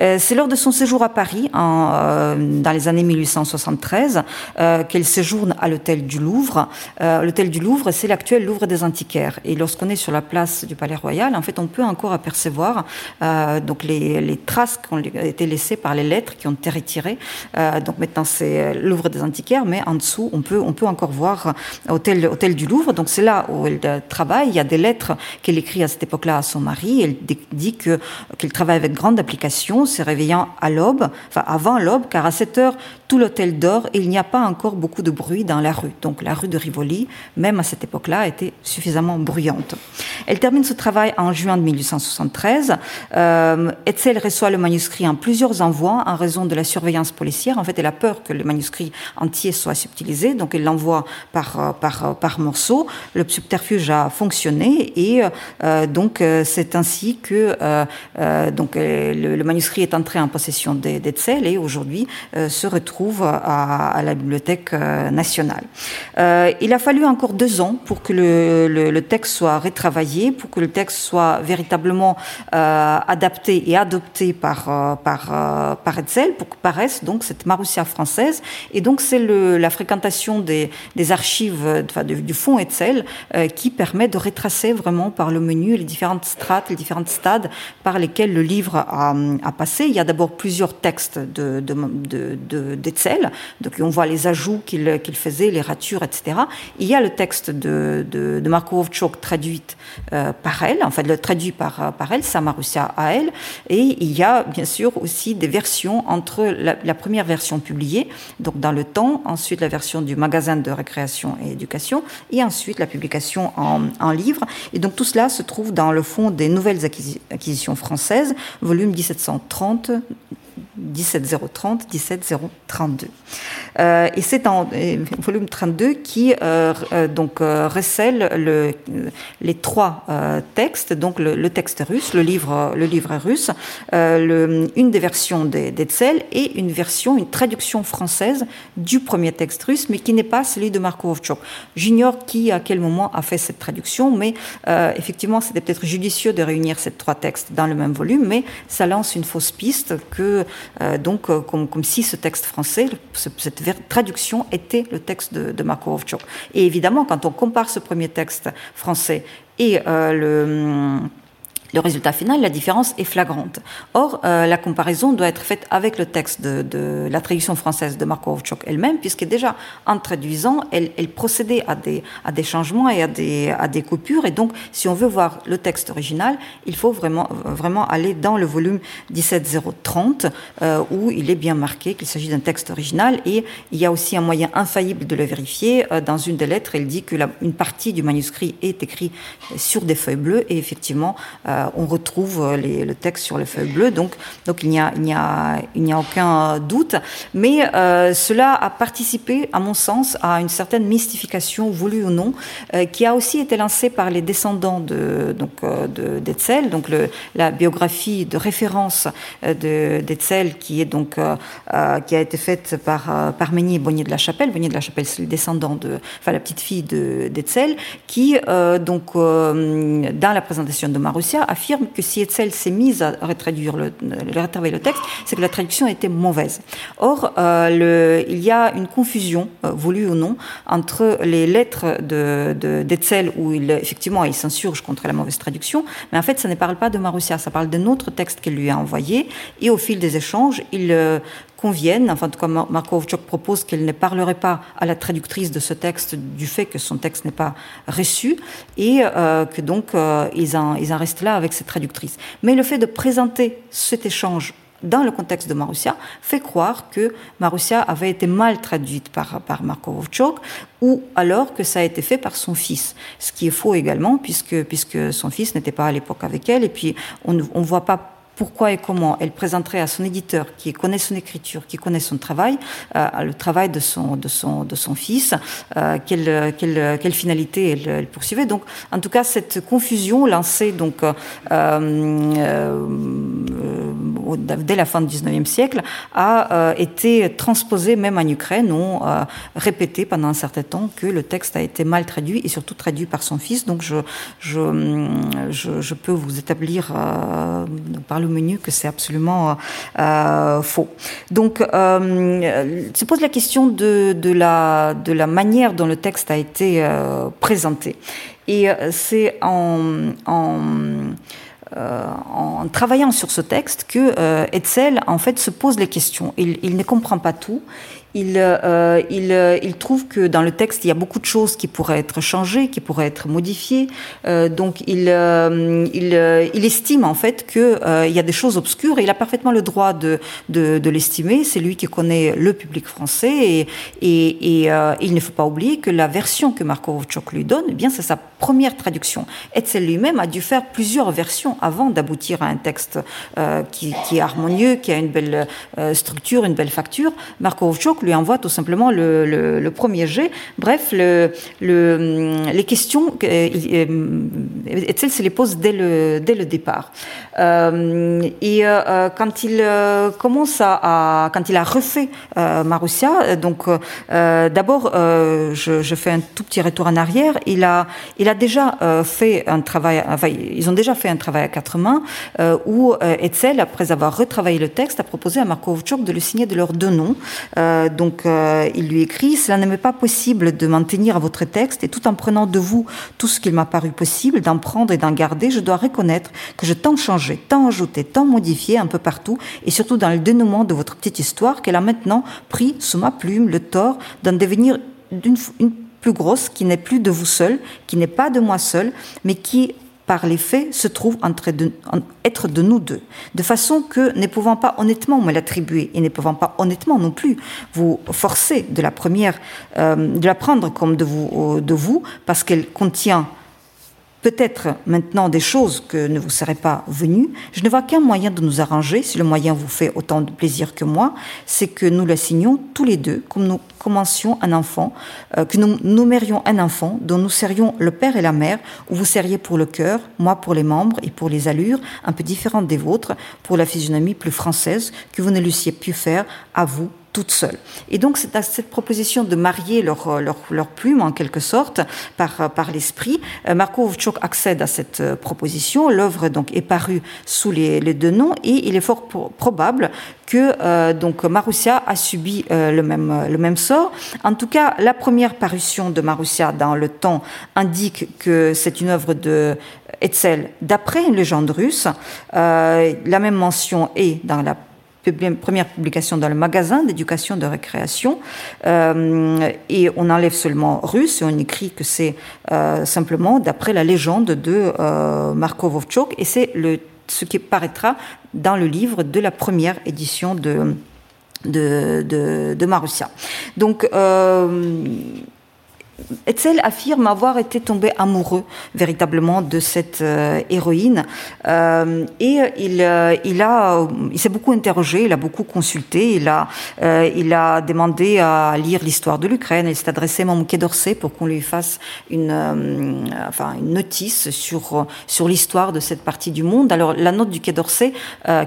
Euh, c'est lors de son séjour à Paris, euh, dans les années 1873, euh, qu'elle séjourne à l'hôtel du Louvre. Euh, l'hôtel du Louvre, c'est l'actuel Louvre des Antiquaires. Et lorsqu'on est sur la place du Palais Royal, en fait, on peut encore apercevoir euh, donc les, les traces qui ont été laissées par les lettres qui ont été retirées. Euh, donc maintenant, c'est Louvre des Antiquaires, mais en dessous, on peut, on peut encore voir hôtel, hôtel du Louvre. Donc c'est là où elle travaille. Il y a des lettres qu'elle écrit à cette époque-là à son mari. Elle dit que qu'elle travaille avec grande application, se réveillant à l'aube, enfin avant l'aube, car à cette heure, tout l'hôtel dort et il n'y a pas encore beaucoup de bruit dans la rue. Donc la rue de Rivoli, même à cette époque-là, était suffisamment bruyante. Elle termine ce travail en juin de 1873. Euh, Etzel reçoit le manuscrit en plusieurs envois en raison de la surveillance policière. En fait, elle a peur que le manuscrit entier soit subtilisé, donc elle l'envoie par, par, par morceaux. Le subterfuge a fonctionné et euh, donc euh, c'est ainsi que euh, donc, le, le, manuscrit est entré en possession d'Etzel et aujourd'hui se retrouve à, à, la Bibliothèque nationale. il a fallu encore deux ans pour que le, le, le texte soit retravaillé, pour que texte soit véritablement adapté et adopté par, par, par Hetzel pour que paraisse donc cette Marussia française. Et donc c'est la fréquentation des, des archives enfin, du, fonds Hetzel qui permet de retracer vraiment par le menu les différentes strates, les différents stades par lesquels le livre a, a passé. Il y a d'abord plusieurs textes de, de, de, d'Etzel, donc on voit les ajouts qu'il, qu'il faisait, les ratures, etc. Il y a le texte de, de, de Marco traduit euh, par elle, en fait le traduit par, par elle, Samarussia à elle, et il y a bien sûr aussi des versions entre la, première version publiée, donc dans le temps, ensuite la version du magasin de récréation et éducation, et ensuite la publication en livre. Et donc tout cela se trouve dans le fond des nouvelles acquisitions françaises, volume 1730 17030, 17032. Euh, et c'est en volume 32 qui euh, euh, donc recèle le, les trois textes, donc le, texte russe, le livre, le livre russe, une des versions d'Etzel et une version, une traduction française du premier texte russe, mais qui n'est pas celui de Marco. J'ignore qui, à quel moment, a fait cette traduction, mais effectivement, c'était peut-être judicieux de réunir ces trois textes dans le même volume, mais ça lance une fausse piste que euh, donc, euh, comme, si ce texte français, cette traduction était le texte de, de. Et évidemment, quand on compare ce premier texte français et euh, le le résultat final, la différence est flagrante. Or, euh, la comparaison doit être faite avec le texte de, de la traduction française de Marco Ovchok elle-même, puisque déjà, en traduisant, elle, elle, procédait à des, à des changements et à des, à des coupures. Et donc, si on veut voir le texte original, il faut vraiment, vraiment aller dans le volume 17030, euh, où il est bien marqué qu'il s'agit d'un texte original. Et il y a aussi un moyen infaillible de le vérifier. Euh, dans une des lettres, elle dit que la, une partie du manuscrit est écrite sur des feuilles bleues. Et effectivement, euh, euh, on retrouve euh, le texte sur les feuilles bleues, donc, il n'y a, aucun doute. Mais euh, cela a participé, à mon sens, à une certaine mystification, voulue ou non, qui a aussi été lancée par les descendants de, d'Etzel, donc la biographie de référence de, d'Etzel, qui est donc qui a été faite par, par Bonnier de la Chapelle. Bonnier de la Chapelle, c'est le descendant de, enfin la petite fille de, d'Etzel, qui donc dans la présentation de Marussia affirme que si Etzel s'est mise à retraduire le, le texte, c'est que la traduction était mauvaise. Or, euh, il y a une confusion, euh, voulue ou non, entre les lettres d'Etzel, de, où il, effectivement, il s'insurge contre la mauvaise traduction, mais en fait, ça ne parle pas de Marussia, ça parle d'un autre texte qu'elle lui a envoyé, et au fil des échanges, il euh, conviennent, enfin, Marco Ovchok propose qu'elle ne parlerait pas à la traductrice de ce texte du fait que son texte n'est pas reçu et euh, que donc euh, ils, en, restent là avec cette traductrice. Mais le fait de présenter cet échange dans le contexte de Marussia, fait croire que Marussia avait été mal traduite par, par Marco ou alors que ça a été fait par son fils. Ce qui est faux également, puisque, puisque son fils n'était pas à l'époque avec elle, et puis on ne voit pas pourquoi et comment elle présenterait à son éditeur, qui connaît son écriture, qui connaît son travail, euh, le travail de son, fils, euh, quelle, finalité elle, elle, poursuivait. Donc, en tout cas, cette confusion lancée donc, euh, euh dès la fin du 19e siècle a euh, été transposée même en Ukraine, on a répété pendant un certain temps que le texte a été mal traduit et surtout traduit par son fils. Donc, je, je, je, peux vous établir par le menu que c'est absolument euh, faux. Donc, euh, se pose la question de, de, la, de la manière dont le texte a été euh, présenté. Et euh, c'est en euh, en travaillant sur ce texte que euh, Etzel en fait se pose les questions. Il, il ne comprend pas tout il, euh, il, euh, il, trouve que dans le texte, il y a beaucoup de choses qui pourraient être changées, qui pourraient être modifiées. Euh, donc, il, euh, il, euh, il, estime en fait qu'il euh, y a des choses obscures et il a parfaitement le droit de, de, de l'estimer. C'est lui qui connaît le public français et, et, et il ne faut pas oublier que la version que Marco Ovchok lui donne, eh bien, c'est sa première traduction. Etzel lui-même a dû faire plusieurs versions avant d'aboutir à un texte qui, qui, est harmonieux, qui a une belle structure, une belle facture. Marco Lui envoie tout simplement le, premier jet. Bref, le, les questions, Etzel se les pose dès le, dès le départ. et quand il commence à, quand il a refait Marussia, donc d'abord, je, fais un tout petit retour en arrière. Il a, il a déjà fait un travail, enfin, ils ont déjà fait un travail à quatre mains où Etzel, après avoir retravaillé le texte, a proposé à Marco Vovchok de le signer de leurs deux noms. Donc, euh, il lui écrit Cela n'est pas possible de m'en tenir à votre texte, et tout en prenant de vous tout ce qu'il m'a paru possible, d'en prendre et d'en garder, je dois reconnaître que j'ai tant changé, tant ajouté, tant modifié un peu partout, et surtout dans le dénouement de votre petite histoire, qu'elle a maintenant pris sous ma plume le tort d'en devenir d'une une plus grosse qui n'est plus de vous seul, qui n'est pas de moi seul, mais qui par les faits, se trouve être de nous deux, de façon que, ne pouvant pas honnêtement me l'attribuer et ne pouvant pas honnêtement non plus vous forcer de la première, euh, de la prendre comme de vous, de vous parce qu'elle contient peut-être maintenant des choses que ne vous seraient pas venues, je ne vois qu'un moyen de nous arranger, si le moyen vous fait autant de plaisir que moi, c'est que nous la signions tous les deux, comme nous commencions un enfant, euh, que nous nommerions un enfant dont nous serions le père et la mère, où vous seriez pour le cœur, moi pour les membres et pour les allures, un peu différentes des vôtres, pour la physionomie plus française, que vous ne l'eussiez pu faire à vous toute seule. Et donc, c'est à cette proposition de marier leur, leur, leur, plume, en quelque sorte, par, par l'esprit. Euh, Marco Vchok accède à cette euh, proposition. L'œuvre donc est parue sous les, deux noms et il est fort probable que euh, donc Marussia a subi le, même, le même sort. En tout cas, la première parution de Marussia dans le temps indique que c'est une œuvre de Etzel d'après une légende russe. la même mention est dans la première publication dans le magasin d'éducation de récréation, euh, et on enlève seulement russe et on écrit que c'est euh, simplement d'après la légende de euh, et c'est ce qui paraîtra dans le livre de la première édition de, de, Marussia. Donc, Etzel affirme avoir été tombé amoureux véritablement de cette euh, héroïne euh, et il, euh, il a s'est beaucoup interrogé, il a beaucoup consulté, il a demandé à lire l'histoire de l'Ukraine, il s'est adressé à au Quai d'Orsay pour qu'on lui fasse une notice sur l'histoire de cette partie du monde. Alors la note du Quai d'Orsay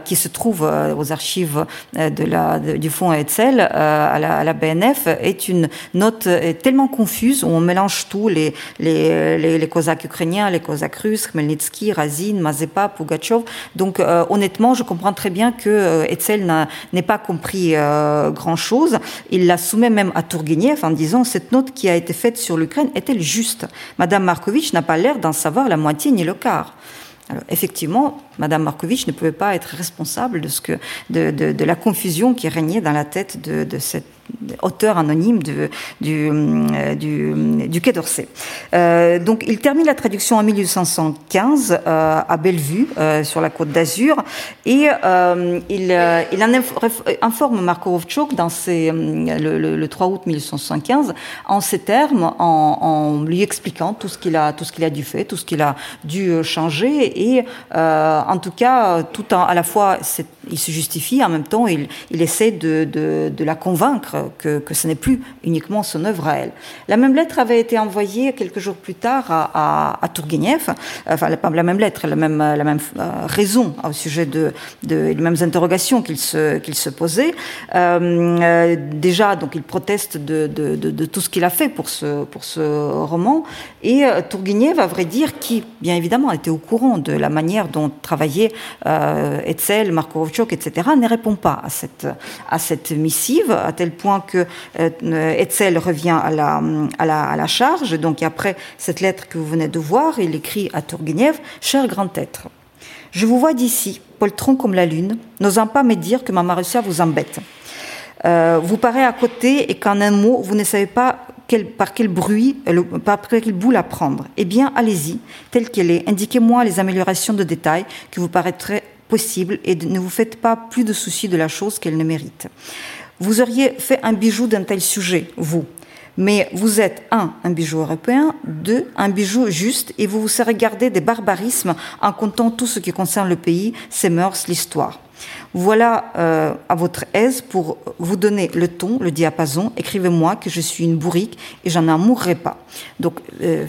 qui se trouve aux archives du fonds Etzel à la BNF est une note tellement confuse on mélange tout, les, les, les, Cosaques ukrainiens, les Cosaques russes, Khmelnytsky, Razin, Mazepa, Pugachev. Donc euh, honnêtement, je comprends très bien que euh, Etzel n'ait pas compris euh, grand-chose. Il la soumet même à Tourgueniev en disant cette note qui a été faite sur l'Ukraine est-elle juste? Madame Markovitch n'a pas l'air d'en savoir la moitié ni le quart. Effectivement, Madame Markovitch ne pouvait pas être responsable de, ce que, de, de, la confusion qui régnait dans la tête de, de cette auteur anonyme euh, du, du Quai d'Orsay. Euh, donc, il termine la traduction en 1815 euh, à Bellevue, sur la côte d'Azur, et il, il, en informe Marko Rovchuk dans ses, le, le, le, 3 août 1875 en ces termes, en, en lui expliquant tout ce qu'il a, tout a dû faire, tout ce qu'il a dû changer, et en tout cas, tout en, à la fois, il se justifie, en même temps, il, essaie de, la convaincre que, ce n'est plus uniquement son œuvre à elle. La même lettre avait été envoyée quelques jours plus tard à, à, enfin la même lettre, la même, euh, raison au sujet de, de les mêmes interrogations qu'il se, posait. Euh, euh, déjà, donc il proteste de, tout ce qu'il a fait pour ce, roman, et euh, Tourguenieff, à vrai dire, qui bien évidemment était au courant de la manière dont travaillait euh, Etzel, etc., ne répond pas à cette, à cette missive, à tel point que euh, Etzel revient à la, à, la, à la charge. Donc après cette lettre que vous venez de voir, il écrit à Tourgueniev, Cher grand être, je vous vois d'ici, poltron comme la lune, n'osant pas me dire que ma Marussia vous embête. Euh, vous paraît à côté et qu'en un mot, vous ne savez pas par quel bruit, par quel bout la prendre. Eh bien, allez-y, telle qu'elle est. Indiquez-moi les améliorations de détails qui vous paraîtraient possibles et ne vous faites pas plus de soucis de la chose qu'elle ne mérite. Vous auriez fait un bijou d'un tel sujet, vous. Mais vous êtes, un, un bijou européen, deux, un bijou juste, et vous vous serez gardé des barbarismes en comptant tout ce qui concerne le pays, ses mœurs, l'histoire. Voilà euh, à votre aise pour vous donner le ton, le diapason. Écrivez-moi que je suis une bourrique et j'en mourrai pas. Donc, euh,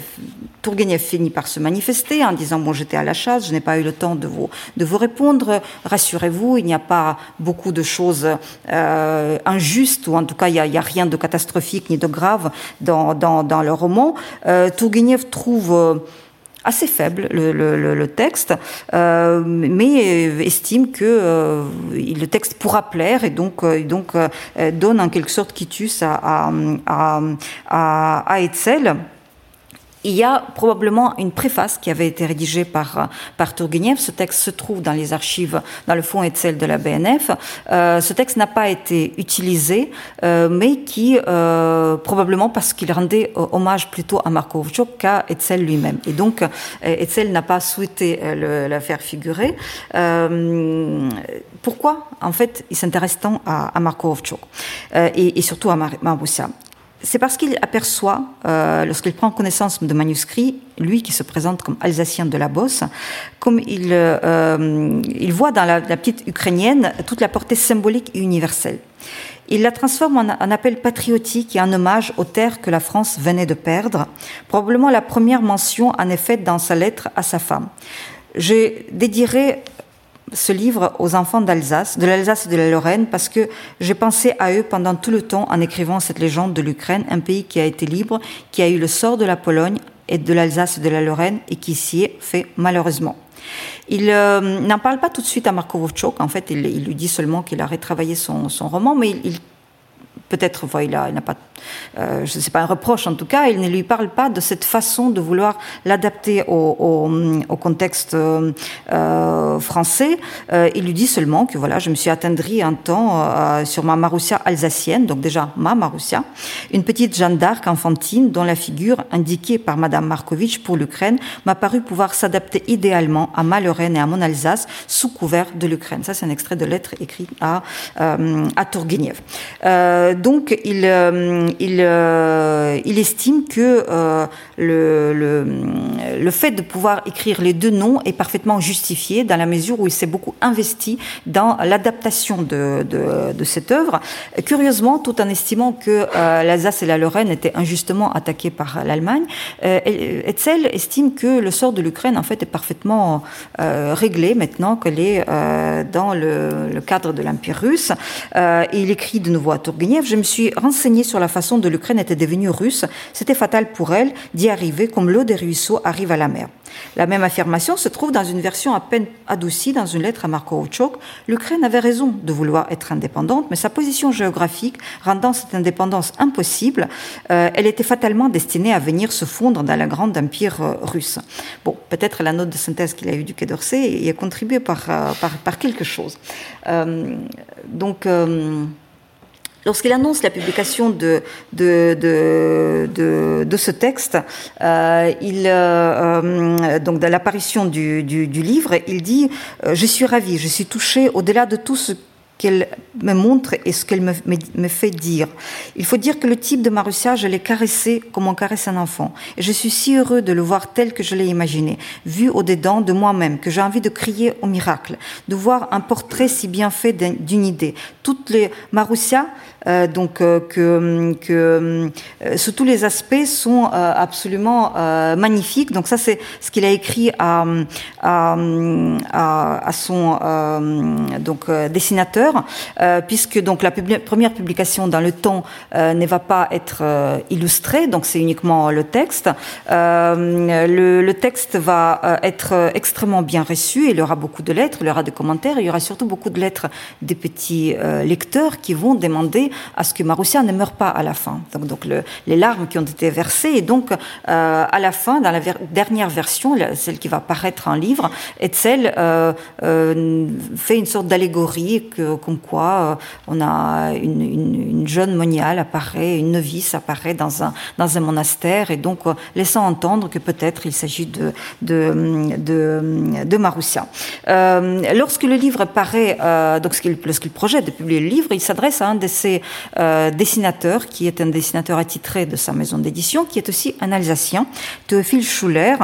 finit par se manifester en disant Bon, j'étais à la chasse, je n'ai pas eu le temps de vous, de vous répondre. Rassurez-vous, il n'y a pas beaucoup de choses euh, injustes, ou en tout cas, il n'y a, rien de catastrophique ni de grave dans, dans, le roman. Euh, trouve euh, assez faible le, texte, euh, mais estime que le texte pourra plaire et donc, donc donne en quelque sorte quitus à, à, à, à Etzel il y a probablement une préface qui avait été rédigée par, par Tourgueniev. Ce texte se trouve dans les archives, dans le fond Etzel de la BNF. Euh, ce texte n'a pas été utilisé, euh, mais qui, euh, probablement parce qu'il rendait hommage plutôt à Marco Ovchok qu'à Etzel lui-même. Et donc, Etzel n'a pas souhaité le, la faire figurer. pourquoi, en fait, il s'intéresse tant à, à Marco Ovchok et, et, surtout à Mar Maroussia c'est parce qu'il aperçoit, euh, lorsqu'il prend connaissance de manuscrits, lui qui se présente comme alsacien de la Bosse, comme il, euh, il voit dans la, petite ukrainienne toute la portée symbolique et universelle. Il la transforme en un appel patriotique et en hommage aux terres que la France venait de perdre, probablement la première mention en effet dans sa lettre à sa femme. Je dédierai ce livre aux enfants d'Alsace, de l'Alsace et de la Lorraine, parce que j'ai pensé à eux pendant tout le temps en écrivant cette légende de l'Ukraine, un pays qui a été libre, qui a eu le sort de la Pologne et de l'Alsace et de la Lorraine et qui s'y est fait malheureusement. Il euh, n'en parle pas tout de suite à Marko Vovchok, en fait, il, lui dit seulement qu'il a retravaillé son roman, mais il peut-être, il n'a pas, euh, je ne sais pas, un reproche en tout cas, il ne lui parle pas de cette façon de vouloir l'adapter au, au, contexte euh, euh français. Euh, il lui dit seulement que voilà, je me suis attendri un temps euh, sur ma Maroussia alsacienne, donc déjà ma Maroussia, une petite Jeanne d'Arc enfantine dont la figure indiquée par Madame Markovitch pour l'Ukraine m'a paru pouvoir s'adapter idéalement à ma Lorraine et à mon Alsace sous couvert de l'Ukraine. Ça, c'est un extrait de lettre écrit à, à Tourgueniev donc, il, euh, euh, il, estime que euh, le, fait de pouvoir écrire les deux noms est parfaitement justifié dans la mesure où il s'est beaucoup investi dans l'adaptation de, cette œuvre. Curieusement, tout en estimant que l'Alsace et la Lorraine étaient injustement attaquées par l'Allemagne, Etzel estime que le sort de l'Ukraine, en fait, est parfaitement réglé maintenant qu'elle est dans le, cadre de l'Empire russe. et il écrit de nouveau à Je me suis renseignée sur la façon dont l'Ukraine était devenue russe. C'était fatal pour elle d'y arriver comme l'eau des ruisseaux arrive à la mer. La même affirmation se trouve dans une version à peine adoucie dans une lettre à Marko Ochok. L'Ukraine avait raison de vouloir être indépendante, mais sa position géographique rendant cette indépendance impossible, euh, elle était fatalement destinée à venir se fondre dans le grand empire euh, russe. Bon, peut-être la note de synthèse qu'il a eue du Quai d'Orsay y a contribué par, euh, par quelque chose. donc, Lorsqu'il annonce la publication de, de, de, de, ce texte, euh, il, euh, euh, donc de l'apparition du, du, livre, il dit Je suis ravi, je suis touché au-delà de tout ce qu'elle me montre et ce qu'elle me, me, fait dire. Il faut dire que le type de Marussia, je l'ai caressé comme on caresse un enfant. Et je suis si heureux de le voir tel que je l'ai imaginé, vu au-dedans de moi-même, que j'ai envie de crier au miracle, de voir un portrait si bien fait d'une idée. Toutes les Marussia, donc euh, que, que euh, sous tous les aspects sont absolument magnifiques. Donc ça, c'est ce qu'il a écrit à, à, à, son donc dessinateur, puisque donc la première publication dans le temps ne va pas être illustrée, donc c'est uniquement le texte. Le, le, texte va être extrêmement bien reçu. Il y aura beaucoup de lettres, il y aura des commentaires, il y aura surtout beaucoup de lettres des petits lecteurs qui vont demander à ce que Marussia ne meure pas à la fin. Donc, donc le, les larmes qui ont été versées, et donc euh, à la fin, dans la dernière version, celle qui va paraître en livre, Etzel euh, euh, fait une sorte d'allégorie comme quoi on a une, jeune moniale apparaît, une novice apparaît dans un, monastère, et donc laissant entendre que peut-être il s'agit de, Marussia. lorsque le livre paraît, donc lorsqu'il projette de publier le livre, il s'adresse à un de ses dessinateurs, qui est un dessinateur attitré de sa maison d'édition, qui est aussi un Alsacien, Théophile Schuller,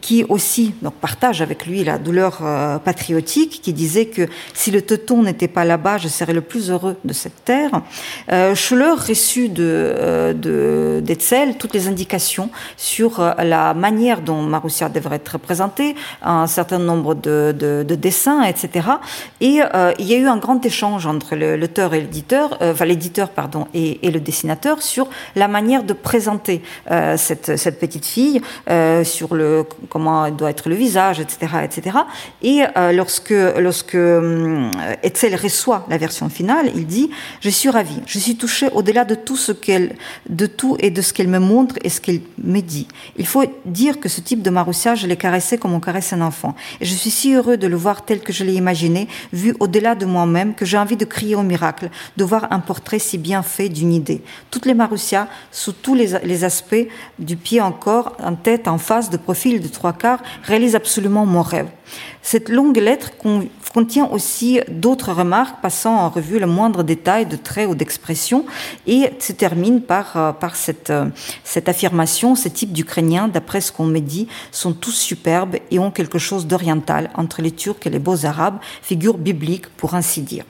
qui aussi donc, partage avec lui la douleur euh, patriotique, qui disait que si le teuton n'était pas là-bas, je serais le plus heureux de cette terre. Euh, Schuller reçut de, euh, d'Etzel toutes les indications sur euh, la manière dont Marussia devrait être représentée, un certain nombre de, de, dessins, etc. Et il y a eu un grand échange entre l'auteur et l'éditeur, enfin l'éditeur et, le dessinateur sur la manière de présenter cette, cette petite fille, sur le comment doit être le visage, etc., etc. Et euh, lorsque lorsque euh, Etzel reçoit la version finale, il dit je suis ravi, je suis touché au-delà de tout ce qu'elle, de tout et de ce qu'elle me montre et ce qu'elle me dit. Il faut dire que ce type de Marussia, je l'ai caressé comme on caresse un enfant, et je suis si heureux de le voir tel que je l'ai imaginé, vu au-delà de moi-même, que j'ai envie de crier au miracle, de voir un portrait si bien fait d'une idée. Toutes les Marussia, sous tous les, aspects, du pied en corps, en tête, en face, de profil, de trois quarts, réalise absolument mon rêve. Cette longue lettre contient aussi d'autres remarques passant en revue le moindre détail de traits ou d'expressions et se termine par, euh, euh, cette affirmation, ces types d'Ukrainiens, d'après ce qu'on me dit, sont tous superbes et ont quelque chose d'oriental entre les Turcs et les beaux Arabes, figure biblique pour ainsi dire.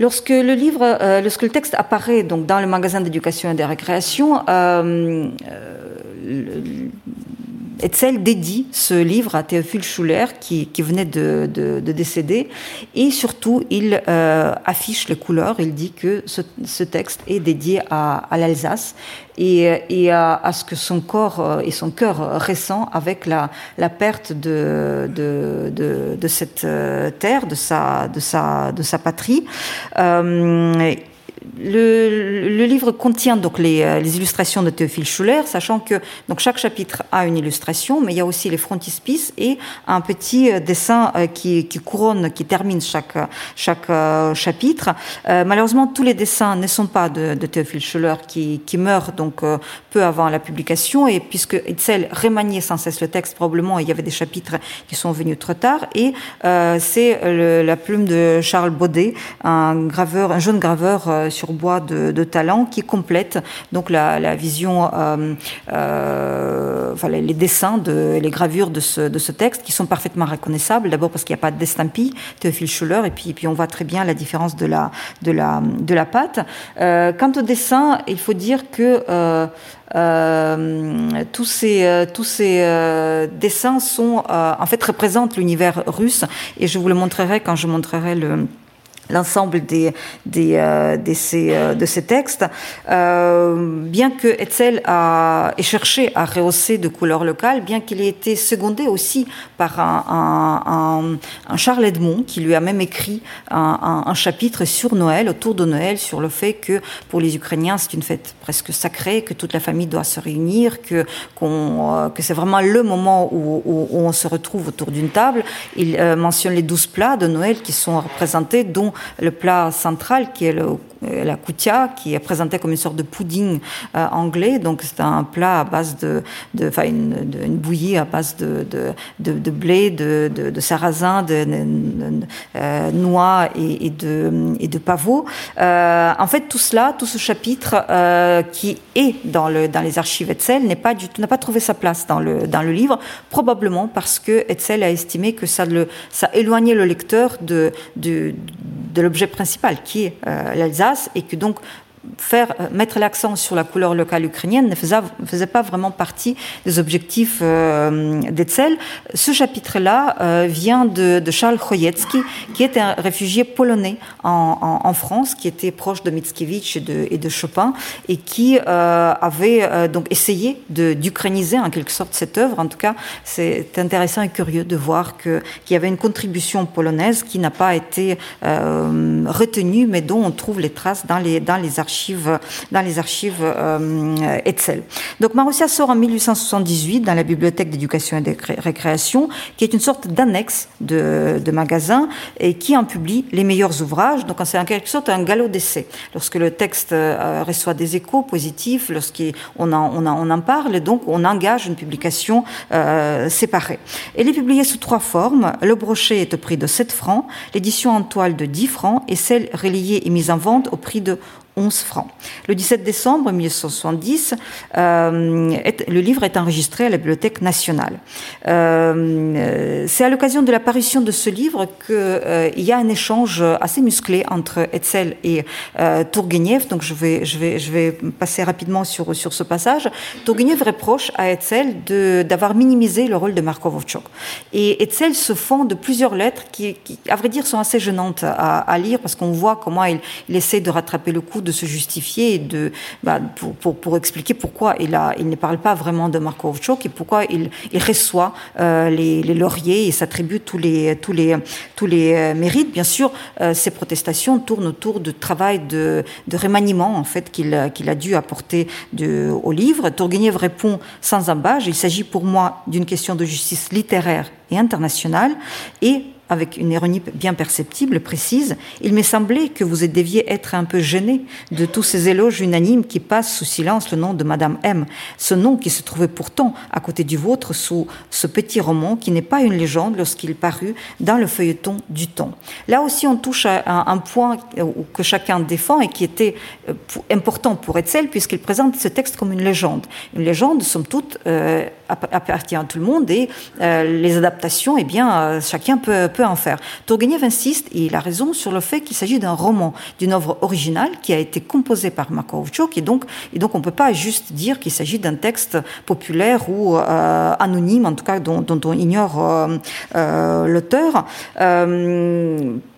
Lorsque le livre, euh, lorsque le texte apparaît donc dans le magasin d'éducation et de récréation, euh, euh, Etzel dédie ce livre à Théophile Schuller qui, qui venait de, de, de, décéder et surtout il euh, affiche les couleurs. Il dit que ce, ce texte est dédié à, à l'Alsace et, et à, à, ce que son corps euh, et son cœur ressent avec la, la perte de, de, de, de, cette euh, terre, de sa, de sa, de sa patrie. Euh, le, livre contient donc les, euh, les, illustrations de Théophile Schuller, sachant que donc chaque chapitre a une illustration, mais il y a aussi les frontispices et un petit euh, dessin euh, qui, couronne, qui termine chaque, chaque chapitre. Malheureusement, tous les dessins ne sont pas de, Théophile Schuller, qui, qui meurt donc peu avant la publication, et puisque Itzel remaniait sans cesse le texte, probablement il y avait des chapitres qui sont venus trop tard, et c'est la plume de Charles Baudet, un graveur, un jeune graveur sur bois de, de, talent qui complète donc la, vision, euh, euh, enfin les, dessins, de, les gravures de ce, de ce texte qui sont parfaitement reconnaissables. D'abord parce qu'il n'y a pas d'estampille, Théophile Schuller, et puis, puis on voit très bien la différence de la, de la, de la pâte. Euh, quant au dessin, il faut dire que tous ces, tous ces dessins sont, en fait, représentent l'univers russe, et je vous le montrerai quand je montrerai le l'ensemble des, des, euh, de, ces, euh, de ces textes, euh, bien que Etzel a, ait cherché à rehausser de couleurs locales, bien qu'il ait été secondé aussi par un, un, un, Charles Edmond, qui lui a même écrit un, chapitre sur Noël, autour de Noël, sur le fait que pour les Ukrainiens c'est une fête presque sacrée, que toute la famille doit se réunir, que, qu'on, euh, que c'est vraiment le moment où, où, où, on se retrouve autour d'une table. Il euh, mentionne les douze plats de Noël qui sont représentés, dont le plat central qui est euh, la kutia, qui est présentée comme une sorte de pudding euh, anglais. Donc c'est un plat à base de, enfin une, bouillie à base de, blé, de, de, sarrasin, de, euh, noix et, de, et pavot. En fait, tout cela, tout ce chapitre qui est dans, le, dans les archives Etzel n'est pas n'a pas trouvé sa place dans le, livre, probablement parce que Etzel a estimé que ça, éloignait le lecteur de, de l'objet principal, qui est euh, l'Alsace, et que donc faire euh, mettre l'accent sur la couleur locale ukrainienne ne faisait, pas vraiment partie des objectifs euh, d'Etzel. Ce chapitre-là euh, vient de, Charles Chojecki, qui est un réfugié polonais en, France, qui était proche de Mickiewicz et de, Chopin, et qui euh, avait donc essayé d'ukrainiser en quelque sorte cette œuvre. En tout cas, c'est intéressant et curieux de voir qu'il qu y avait une contribution polonaise qui n'a pas été retenue, mais dont on trouve les traces dans les archives dans les archives Etzel. Donc Marussia sort en 1878 dans la bibliothèque d'éducation et de récréation, qui est une sorte d'annexe de, magasin et qui en publie les meilleurs ouvrages. Donc c'est en quelque sorte un galop d'essai. Lorsque le texte reçoit des échos positifs, lorsqu'on en, on en, parle, donc on engage une publication séparée. Elle est publiée sous trois formes. Le brochet est au prix de 7 francs, l'édition en toile de 10 francs et celle reliée et mise en vente au prix de 11 francs. Le 17 décembre 1970, euh, le livre est enregistré à la Bibliothèque nationale. Euh, c'est à l'occasion de l'apparition de ce livre qu'il euh, y a un échange assez musclé entre Etzel et Tourgueniev. Donc je vais, passer rapidement sur, ce passage. Tourgueniev reproche à Etzel d'avoir minimisé le rôle de Markovovchok. Et Etzel se fond de plusieurs lettres qui, à vrai dire, sont assez gênantes à, lire parce qu'on voit comment il essaie de rattraper le coup de se justifier de, bah, pour, pour, pour, expliquer pourquoi il, a, il ne parle pas vraiment de Marco Ovchok et pourquoi il, il reçoit euh, les, les, lauriers et s'attribue tous les, tous les, tous les euh, mérites. Bien sûr, euh, ces protestations tournent autour du travail de, de remaniement en fait qu'il qu'il a dû apporter de, au livre. Tourgueniev répond sans embâche. Il s'agit pour moi d'une question de justice littéraire et internationale et avec une ironie bien perceptible, précise, il m'est semblé que vous deviez être un peu gêné de tous ces éloges unanimes qui passent sous silence le nom de Madame M, ce nom qui se trouvait pourtant à côté du vôtre sous ce petit roman qui n'est pas une légende lorsqu'il parut dans le feuilleton du temps. Là aussi, on touche à un point que chacun défend et qui était euh, important pour Etzel puisqu'il présente ce texte comme une légende. Une légende, somme toute, euh, appartient à tout le monde et euh, les adaptations, eh bien, euh, chacun peut en faire. Tourgueniev insiste, et il a raison, sur le fait qu'il s'agit d'un roman, d'une œuvre originale qui a été composée par Makovchuk, et donc, et donc on ne peut pas juste dire qu'il s'agit d'un texte populaire ou euh, anonyme, en tout cas dont, on ignore l'auteur.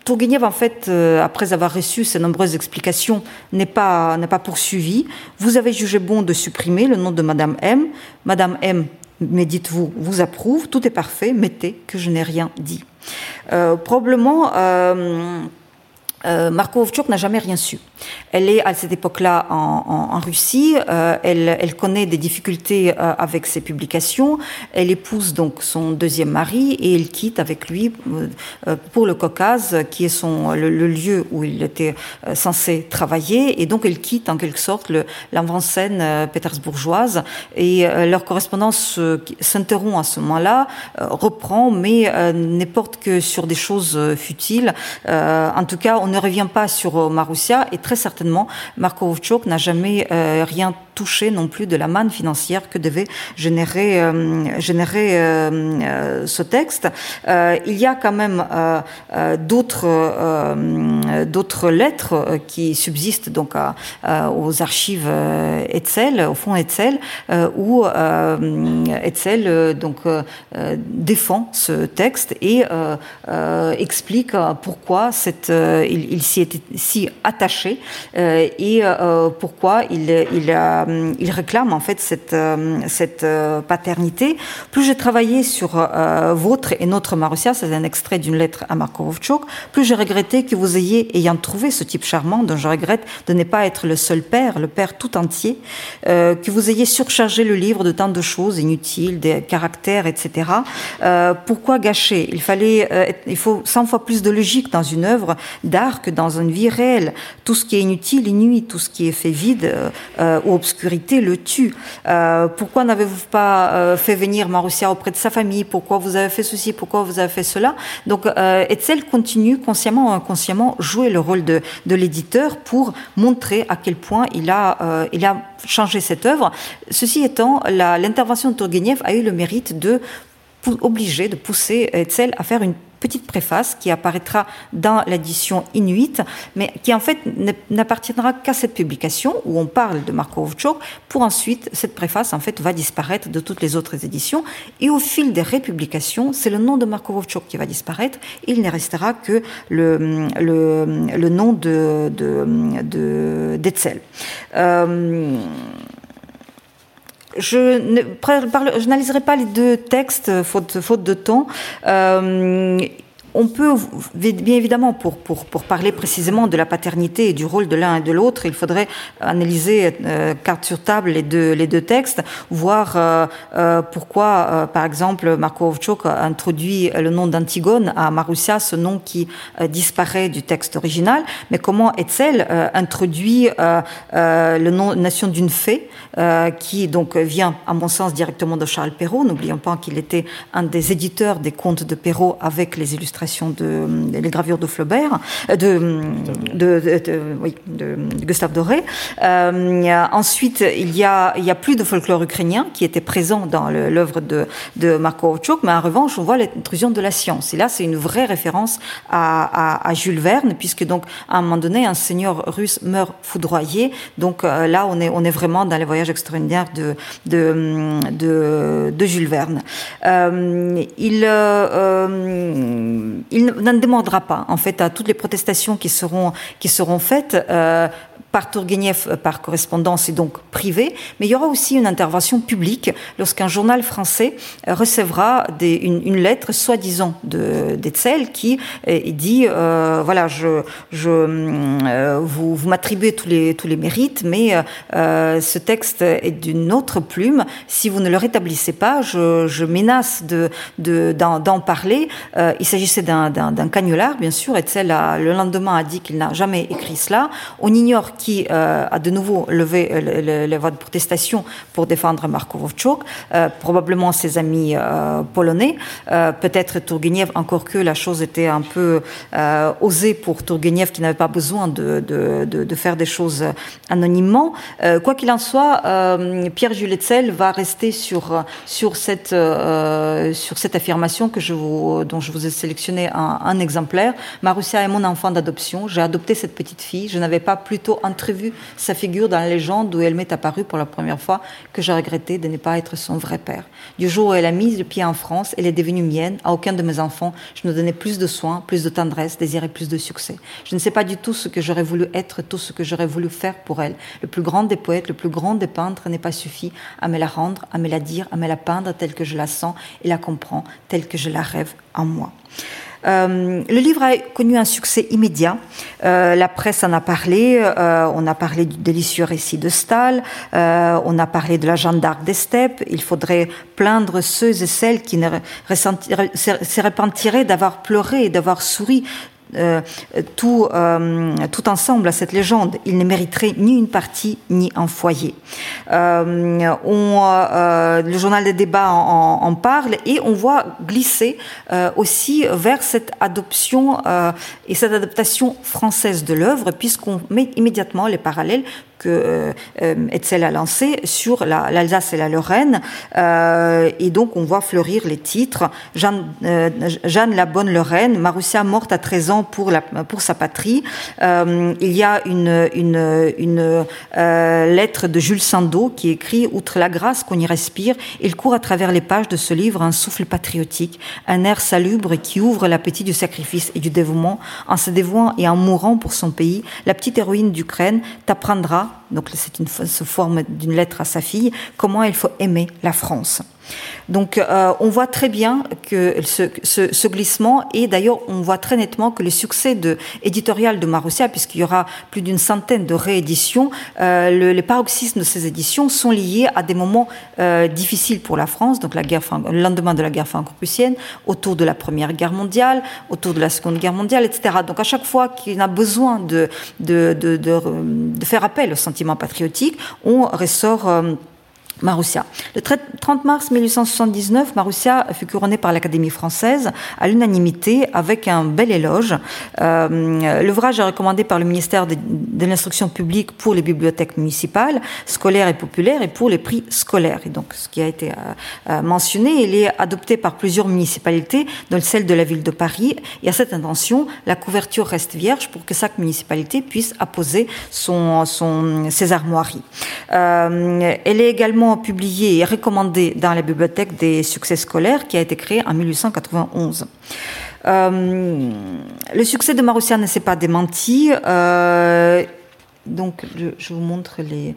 Tourgueniev, en fait, euh, après avoir reçu ces nombreuses explications, n'est pas, n'est pas poursuivi. Vous avez jugé bon de supprimer le nom de Madame M. Madame M, mais dites-vous, vous approuve, tout est parfait, mettez que je n'ai rien dit. Euh, probablement, euh, euh, Marco n'a jamais rien su. Elle est à cette époque-là en, Russie. Euh, elle, connaît des difficultés euh, avec ses publications. Elle épouse donc son deuxième mari et elle quitte avec lui euh, pour le Caucase, qui est son, le, lieu où il était censé travailler. Et donc elle quitte en quelque sorte l'avant-scène pétersbourgeoise. Et leur correspondance s'interrompt à ce moment-là, reprend, mais ne porte que sur des choses futiles. en tout cas, on ne revient pas sur Marussia et très certainement, Marco Ovchuk n'a jamais euh, rien touché non plus de la manne financière que devait générer, euh, générer euh, euh ce texte. Euh, il y a quand même euh, d'autres d'autres lettres qui subsistent donc aux archives Etzel, au fond Etzel, où Etzel donc défend ce texte et explique pourquoi cette, il, s'y était si attaché et pourquoi il, il euh, réclame en fait cette, euh, cette euh, paternité. Plus j'ai travaillé sur votre et notre Marussia, c'est un extrait d'une lettre à Marko plus j'ai regretté que vous ayez, ayant trouvé ce type charmant, dont je regrette de ne pas être le seul père, le père tout entier, que vous ayez surchargé le livre de tant de choses inutiles, des caractères, etc. pourquoi gâcher? Il fallait, il faut 100 fois plus de logique dans une œuvre d'art que dans une vie réelle. Tout ce qui est inutile, nuit, tout ce qui est fait vide ou obscur le tue. Euh, pourquoi n'avez-vous pas euh, fait venir Marussia auprès de sa famille? Pourquoi vous avez fait ceci? Pourquoi vous avez fait cela? Donc, euh, Etzel continue consciemment ou inconsciemment jouer le rôle de, de l'éditeur pour montrer à quel point il a, euh, il a changé cette œuvre. Ceci étant, l'intervention de Turgenev a eu le mérite de obliger, de pousser Etzel à faire une petite préface qui apparaîtra dans l'édition Inuit, mais qui en fait n'appartiendra qu'à cette publication où on parle de Marco Ovchok. Pour ensuite, cette préface en fait va disparaître de toutes les autres éditions. Et au fil des républications, c'est le nom de Marco Ovchok qui va disparaître. Il ne restera que le, le, nom de, de, d'Etzel. Euh, je n'analyserai pas les deux textes, faute, faute de temps. Euh, on peut, bien évidemment, pour, parler précisément de la paternité et du rôle de l'un et de l'autre, il faudrait analyser euh, carte sur table les deux, textes, voir euh, euh, pourquoi, par exemple, Marco Ovchok a introduit le nom d'Antigone à Marussia, ce nom qui disparaît du texte original, mais comment Etzel introduit le nom Nation d'une fée, qui donc vient, à mon sens, directement de Charles Perrault. N'oublions pas qu'il était un des éditeurs des contes de Perrault avec les illustrations de les gravures de Flaubert, de, de, de, oui, Gustave Doré. ensuite, il y a, il y a plus de folklore ukrainien qui était présent dans l'œuvre de, de Marco Ovchuk, mais en revanche, on voit l'intrusion de la science. Et là, c'est une vraie référence à, à, Jules Verne, puisque donc à un moment donné, un seigneur russe meurt foudroyé. Donc euh, là, on est, on est vraiment dans les voyages extraordinaires de, de, de, de Jules Verne. Euh, il, euh, il n'en demandera pas, en fait, à toutes les protestations qui seront, qui seront faites par Tourguenieff euh, par correspondance et donc privée, mais il y aura aussi une intervention publique lorsqu'un journal français euh, recevra une, lettre soi-disant d'Etzel qui euh, dit voilà je, vous, m'attribuez tous les tous les mérites, mais ce texte est d'une autre plume. Si vous ne le rétablissez pas, je, menace de d'en de, parler. il s'agissait d'un cagnolard, bien sûr. Etzel le lendemain a dit qu'il n'a jamais écrit cela. On ignore qui qui euh, a de nouveau levé euh, les voix de protestation pour défendre Marko Vovchok, euh, probablement ses amis polonais, peut-être Tourgueniev, encore que la chose était un peu osée pour Tourgueniev qui n'avait pas besoin de, faire des choses anonymement. quoi qu'il en soit, Pierre Juletzel va rester sur, cette, affirmation que dont je vous ai sélectionné un, un exemplaire. Marussia est mon enfant d'adoption. J'ai adopté cette petite fille. Je n'avais pas plutôt entrevu sa figure dans la légende où elle m'est apparue pour la première fois que j'ai regretté de ne pas être son vrai père. Du jour où elle a mis le pied en France, elle est devenue mienne. À aucun de mes enfants, je ne donnais plus de soins, plus de tendresse, désirais plus de succès. Je ne sais pas du tout ce que j'aurais voulu être, tout ce que j'aurais voulu faire pour elle. Le plus grand des poètes, le plus grand des peintres n'est pas suffi à me la rendre, à me la dire, à me la peindre telle que je la sens et la comprends, telle que je la rêve en moi. Euh, le livre a connu un succès immédiat. Euh, la presse en a parlé. Euh, on a parlé du délicieux récit de Stahl. On a parlé de la Jeanne d'Arc des steppes. Il faudrait plaindre ceux et celles qui ne se repentiraient d'avoir pleuré et d'avoir souri euh, tout, euh, tout ensemble à cette légende. Il ne mériterait ni une partie ni un foyer. Euh, on, le journal des débats en, parle et on voit glisser aussi vers cette adoption et cette adaptation française de l'œuvre, puisqu'on met immédiatement les parallèles que euh, euh, Etzel a lancé sur l'Alsace la, et la Lorraine. Euh, et donc, on voit fleurir les titres. Jeanne, euh, Jeanne la Bonne Lorraine, Marussia morte à 13 ans pour, la, pour sa patrie. Euh, il y a une, une, une euh, lettre de Jules Sandeau qui écrit Outre la grâce qu'on y respire, il court à travers les pages de ce livre un souffle patriotique, un air salubre qui ouvre l'appétit du sacrifice et du dévouement. En se dévouant et en mourant pour son pays, la petite héroïne d'Ukraine t'apprendra donc c'est une forme d'une lettre à sa fille, comment il faut aimer la France? Donc euh, on voit très bien que ce, glissement et d'ailleurs on voit très nettement que le succès de, éditorial de Marussia, puisqu'il y aura plus d'une centaine de rééditions, euh, le, les paroxysmes de ces éditions sont liés à des moments euh, difficiles pour la France, donc la guerre, le lendemain de la guerre franco-prussienne, autour de la Première Guerre mondiale, autour de la Seconde Guerre mondiale, etc. Donc à chaque fois qu'il a besoin de, de, de faire appel au sentiment patriotique, on ressort... Marussia. Le 30 mars 1879, Marussia fut couronnée par l'Académie française à l'unanimité avec un bel éloge. Euh, L'ouvrage est recommandé par le ministère de, l'instruction publique pour les bibliothèques municipales, scolaires et populaires et pour les prix scolaires. Et donc, ce qui a été euh, euh, mentionné, il est adopté par plusieurs municipalités, dont celle de la ville de Paris. Et à cette intention, la couverture reste vierge pour que chaque municipalité puisse apposer ses armoiries. Elle est également publié et recommandé dans la bibliothèque des succès scolaires qui a été créé en 1891. Euh, le succès de Marussia ne s'est pas démenti. Euh, donc, je, vous montre les,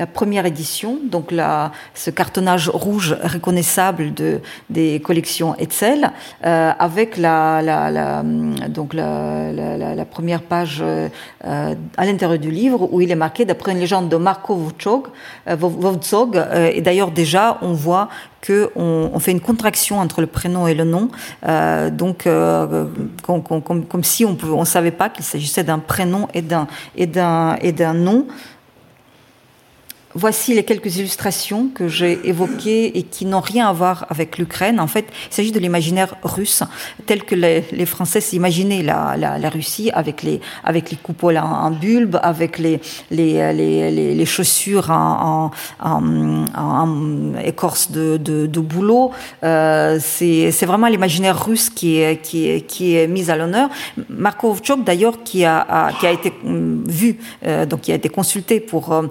la première édition, donc la, ce cartonnage rouge reconnaissable de, des collections Etzel, euh, avec la, la, la donc la, première page euh, à l'intérieur du livre où il est marqué d'après une légende de Marco Vovcog. Euh, et d'ailleurs déjà on voit qu'on on fait une contraction entre le prénom et le nom, euh, donc euh, comme, si on ne on savait pas qu'il s'agissait d'un prénom et d'un et d'un et d'un nom. Voici les quelques illustrations que j'ai évoquées et qui n'ont rien à voir avec l'Ukraine. En fait, il s'agit de l'imaginaire russe, tel que les, Français s'imaginaient la, Russie, avec les, coupoles en, bulbe, avec les, chaussures en, écorce de, de, bouleau. Euh, c'est vraiment l'imaginaire russe qui est, qui mis à l'honneur. Marko d'ailleurs, qui a, été hum, vu, euh, donc qui a été consulté pour, euh,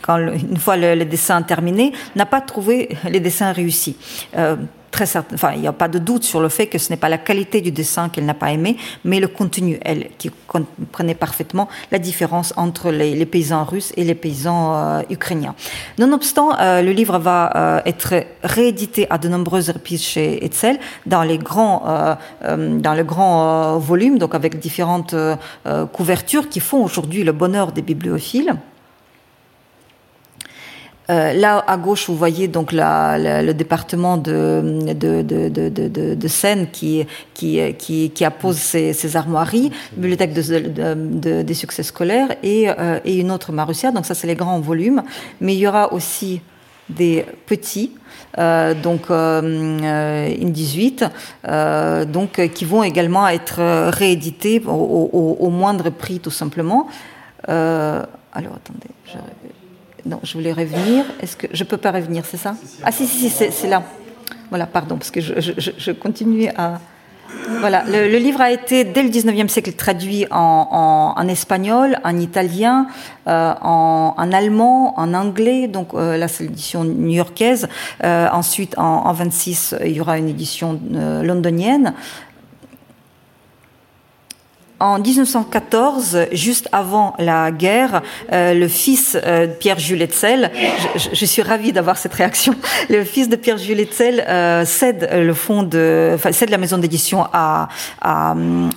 quand le, une fois le, dessin terminé, n'a pas trouvé les dessins réussis. Euh, très certain, enfin, il n'y a pas de doute sur le fait que ce n'est pas la qualité du dessin qu'elle n'a pas aimé, mais le contenu, elle, qui comprenait parfaitement la différence entre les, paysans russes et les paysans euh, ukrainiens. Nonobstant, euh, le livre va être réédité à de nombreuses reprises chez Etzel dans les grands, dans le grand volume, donc avec différentes couvertures qui font aujourd'hui le bonheur des bibliophiles. Euh, là, à gauche, vous voyez donc le département de, Seine qui, qui, qui, qui appose ses, armoiries, bibliothèque des succès scolaires et, euh, et une autre Marussia. Donc ça, c'est les grands volumes. Mais il y aura aussi des petits, euh, donc euh, 18, donc qui vont également être réédités au, au, moindre prix, tout simplement. alors, attendez, non, je voulais revenir. Est-ce que je peux pas revenir, c'est ça? Ah si, si, si c'est là. Voilà, pardon, parce que je, je, je continue à... Voilà, le, livre a été dès le 19e siècle traduit en, en, espagnol, en italien, euh, en, en, allemand, en anglais. Donc euh, là, c'est l'édition new-yorkaise. Euh, ensuite, en, en, 26, il y aura une édition euh, londonienne. En 1914, juste avant la guerre, euh, le fils euh, de Pierre-Jules Etzel, je, suis ravie d'avoir cette réaction, le fils de Pierre-Jules Etzel euh, cède le fond de, enfin, cède la maison d'édition à,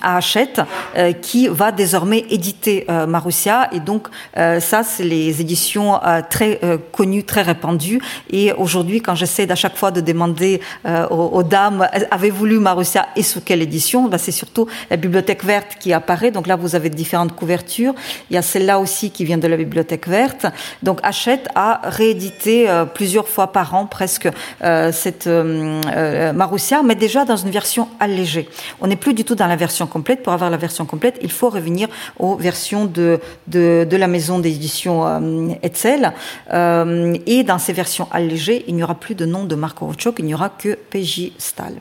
Hachette, euh, qui va désormais éditer Marussia. Et donc, ça, c'est les éditions très connues, très répandues. Et aujourd'hui, quand j'essaie à chaque fois de demander aux, aux, dames, avez-vous lu Marussia et sous quelle édition, bah, c'est surtout la Bibliothèque verte qui apparaît. Donc là, vous avez différentes couvertures. Il y a celle-là aussi qui vient de la Bibliothèque verte. Donc Hachette a réédité euh, plusieurs fois par an presque euh, cette euh, Marussia, mais déjà dans une version allégée. On n'est plus du tout dans la version complète. Pour avoir la version complète, il faut revenir aux versions de, de, de la maison d'édition Etzel. et dans ces versions allégées, il n'y aura plus de nom de Marco Rochok, il n'y aura que PJ Stahl.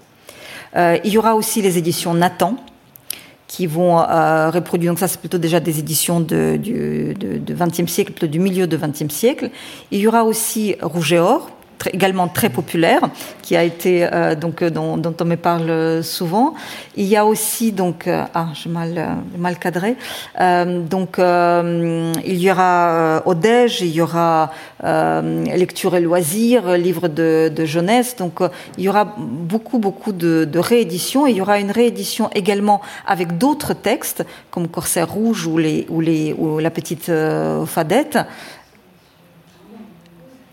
il y aura aussi les éditions Nathan, qui vont euh, reproduire. Donc ça, c'est plutôt déjà des éditions de, du de, 20e siècle, plutôt du milieu du 20e siècle. Il y aura aussi Rouge et Or, également très populaire, qui a été euh, donc euh, dont, dont, on me parle souvent. Il y a aussi donc euh, ah j'ai mal mal cadré donc il y aura Odège, il y aura lecture et loisirs, livre de, de jeunesse. Donc il y aura beaucoup beaucoup de, de rééditions. Il y aura une réédition également avec d'autres textes comme Corsaire rouge ou les ou les ou la petite Fadette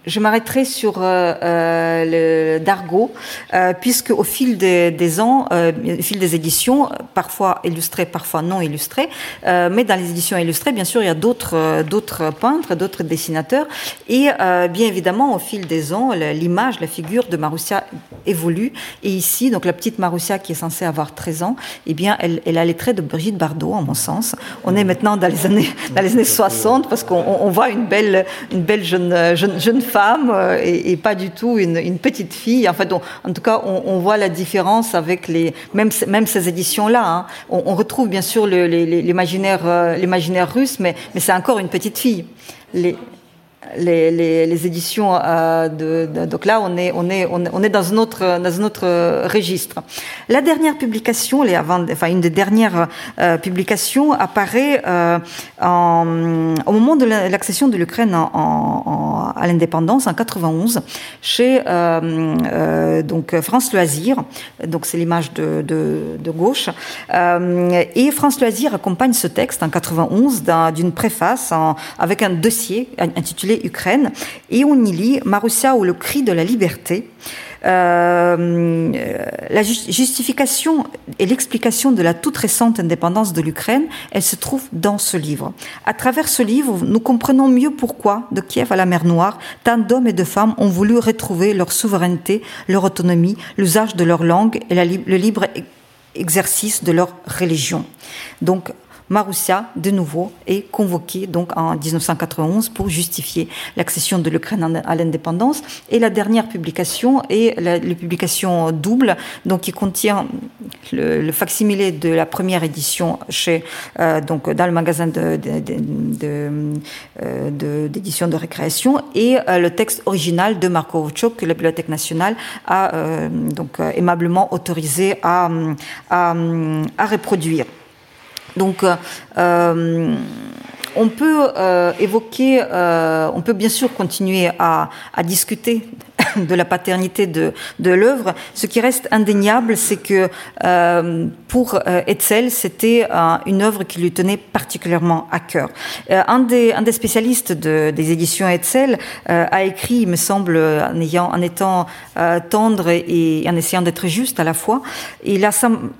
je m'arrêterai sur euh, euh, le Dargo, euh, puisque au fil des, des ans, euh, au fil des éditions, parfois illustrées, parfois non illustrées, mais dans les éditions illustrées, bien sûr, il y a d'autres d'autres peintres, d'autres dessinateurs, et bien évidemment, au fil des ans, l'image, la figure de Marussia évolue. Et ici, donc la petite Marussia qui est censée avoir 13 ans, eh bien, elle, elle a les traits de Brigitte Bardot, en mon sens. On est maintenant dans les années dans les années 60 parce qu'on on voit une belle une belle jeune jeune, jeune femme euh, et, pas du tout une, petite fille. En fait, en tout cas, on, voit la différence avec les même même ces éditions-là. Hein. On, retrouve bien sûr l'imaginaire euh, l'imaginaire russe, mais mais c'est encore une petite fille. Les, éditions de, donc là on est dans un autre autre registre. La dernière publication, enfin une des dernières publications apparaît au moment de l'accession de l'Ukraine à l'indépendance en 91 chez donc France Loisir. Donc c'est l'image de, gauche. et France Loisir accompagne ce texte en 91 d'une préface avec un dossier intitulé Ukraine, et on y lit Marussia ou le cri de la liberté. Euh, la justification et l'explication de la toute récente indépendance de l'Ukraine, elle se trouve dans ce livre. À travers ce livre, nous comprenons mieux pourquoi, de Kiev à la mer Noire, tant d'hommes et de femmes ont voulu retrouver leur souveraineté, leur autonomie, l'usage de leur langue et le libre exercice de leur religion. Donc, Marussia, de nouveau, est convoquée donc en 1991 pour justifier l'accession de l'Ukraine à l'indépendance. Et la dernière publication est la, publication double, donc qui contient le, le facsimilé de la première édition chez euh, donc dans le magasin de, euh, d'édition de, récréation et euh, le texte original de Marco Ovchuk que la Bibliothèque nationale a donc aimablement autorisé à, à reproduire. Donc, euh, euh, on peut euh, évoquer, on peut bien sûr continuer à, à discuter de la paternité de, de l'œuvre. Ce qui reste indéniable, c'est que euh, pour euh, Etzel, c'était euh, une œuvre qui lui tenait particulièrement à cœur. Euh, un, des, un des spécialistes de, des éditions Etzel euh, a écrit, il me semble, en, ayant, en étant tendre et, en essayant d'être juste à la fois, il a,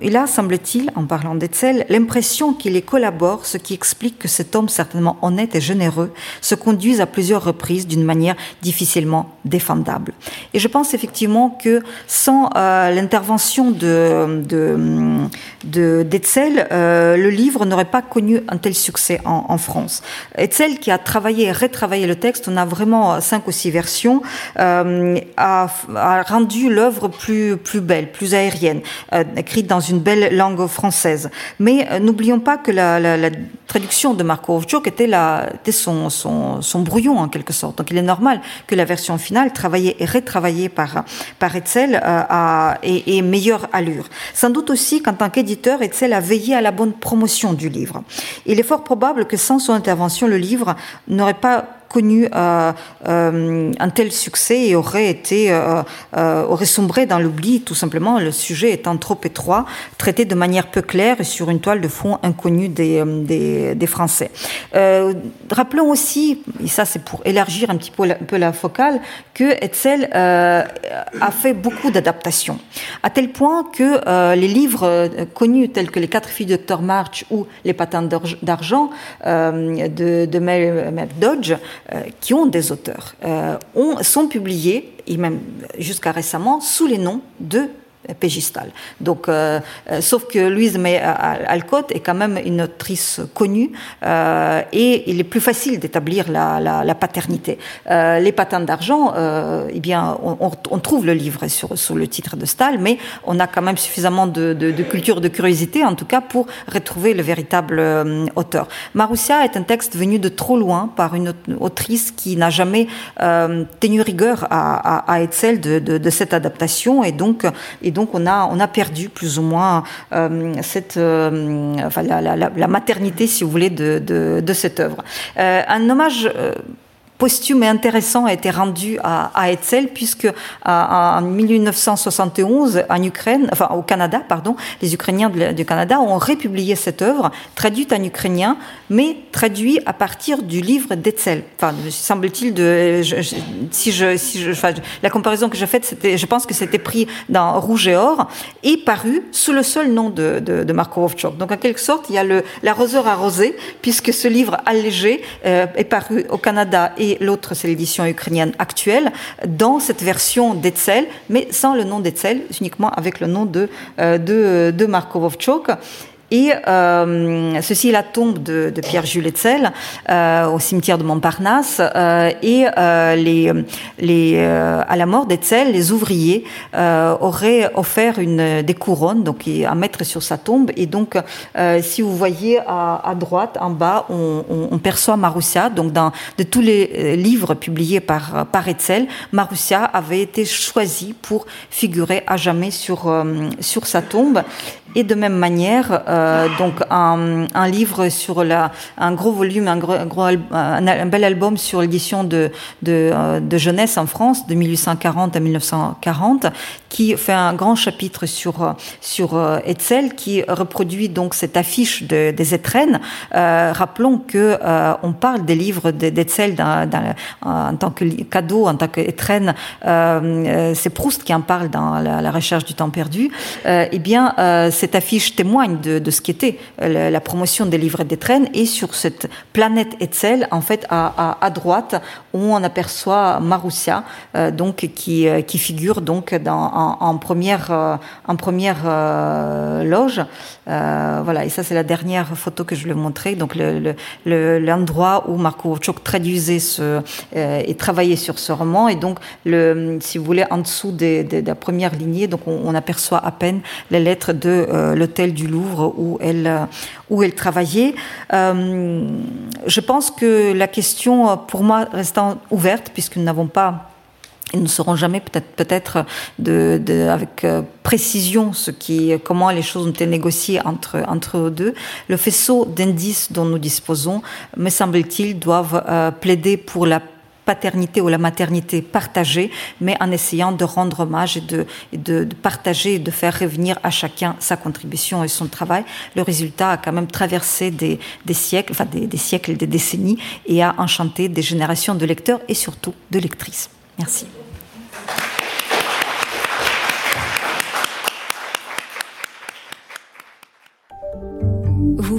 il a semble-t-il, en parlant d'Etzel, l'impression qu'il y collabore, ce qui explique que cet homme certainement honnête et généreux se conduise à plusieurs reprises d'une manière difficilement défendable. Et je pense effectivement que sans euh, l'intervention de, de, d'Etzel, euh, le livre n'aurait pas connu un tel succès en, France. Etzel, qui a travaillé et retravaillé le texte, on a vraiment cinq ou six versions, euh, a, rendu l'œuvre plus, plus belle, plus aérienne, écrite dans une belle langue française. Mais n'oublions pas que la, traduction de Marco Ovchuk était, la, était son, son, brouillon en quelque sorte. Donc il est normal que la version finale, travaillée et retravaillée par, par Etzel, euh, a, ait, ait meilleure allure. Sans doute aussi qu'en tant qu'éditeur, Etzel a veillé à la bonne promotion du livre. Il est fort probable que sans son intervention, le livre n'aurait pas connu euh, euh, un tel succès et aurait été euh, euh, aurait sombré dans l'oubli tout simplement le sujet étant trop étroit, traité de manière peu claire et sur une toile de fond inconnue des, euh, des, des Français. Euh, rappelons aussi, et ça c'est pour élargir un petit peu la, focale, que Etzel a fait beaucoup d'adaptations, à tel point que les livres connus tels que Les quatre filles de Dr March ou Les patins d'argent de, de Mel Dodge qui ont des auteurs, euh, ont, sont publiés, et même jusqu'à récemment, sous les noms de Pégistal. Donc, euh, euh, sauf que Louise May Alcott est quand même une autrice connue euh, et il est plus facile d'établir la, paternité. Euh, les patins d'argent, euh, eh bien, on, trouve le livre sur, sous le titre de Stahl, mais on a quand même suffisamment de, culture, de curiosité, en tout cas, pour retrouver le véritable euh, auteur. Marussia est un texte venu de trop loin par une autrice qui n'a jamais tenu rigueur à, à, à de, de, cette adaptation et donc et donc on a, perdu plus ou moins euh, euh, la, maternité, si vous voulez, de, cette œuvre. Euh, un hommage posthume et intéressant a été rendu à, à Etzel, puisque à, en 1971, en Ukraine, enfin au Canada, pardon, les Ukrainiens du Canada ont républié cette œuvre, traduite en ukrainien, mais traduite à partir du livre d'Etzel. Enfin, semble-t-il, de, si je, si je, enfin, la comparaison que j'ai faite, c'était, je pense que c'était pris dans Rouge et Or et paru sous le seul nom de, de, de Marco. Donc, en quelque sorte, il y a le, l'arroseur arrosé, puisque ce livre allégé euh, est paru au Canada et l'autre c'est l'édition ukrainienne actuelle, dans cette version d'Etzel, mais sans le nom d'Etzel, uniquement avec le nom de, euh, de, de Marko Et ceci est la tombe de, de Pierre-Jules Hetzel au cimetière de Montparnasse. et les, les, à la mort d'Hetzel, les ouvriers auraient offert une, des couronnes donc, à mettre sur sa tombe. Et donc, si vous voyez à, à droite, en bas, on, on, on perçoit Marussia. Donc, dans de tous les livres publiés par, par Hetzel, Marussia avait été choisi pour figurer à jamais sur, euh, sur sa tombe. Et de même manière, euh, donc un, livre sur la, un gros volume, un, gros, un, bel album sur l'édition de, de, euh, jeunesse en France de 1840 à 1940, qui fait un grand chapitre sur sur euh, Hetzel, qui reproduit donc cette affiche de, des étrennes. Rappelons que on parle des livres dans, en tant que cadeau, en tant qu'étrenne. C'est Proust qui en parle dans la, la recherche du temps perdu. eh bien cette affiche témoigne de, ce qu'était la, la, promotion des livres d'étrennes et sur cette planète Etzel, en fait, à, à, à droite, on aperçoit Marussia, euh, donc qui, euh, qui figure donc en, première, euh, euh, loge. voilà, et ça c'est la dernière photo que je voulais montrer. Donc l'endroit le, le, où Marco Chok traduisait et travaillait sur ce roman. Et donc, si vous voulez, en dessous de, de, de la première lignée, donc on, on aperçoit à peine les lettres de euh, l'hôtel du Louvre où elle, euh, où elle travaillait. Euh, je pense que la question, pour moi, restant ouverte, puisque nous n'avons pas et nous ne saurons jamais peut-être peut-être de, de, avec précision ce qui comment les choses ont été négociées entre entre eux deux le faisceau d'indices dont nous disposons me semble-t-il doivent plaider pour la paternité ou la maternité partagée, mais en essayant de rendre hommage et de, de, partager et de faire revenir à chacun sa contribution et son travail. Le résultat a quand même traversé des, des siècles, enfin des, des siècles, des décennies, et a enchanté des générations de lecteurs et surtout de lectrices. Merci.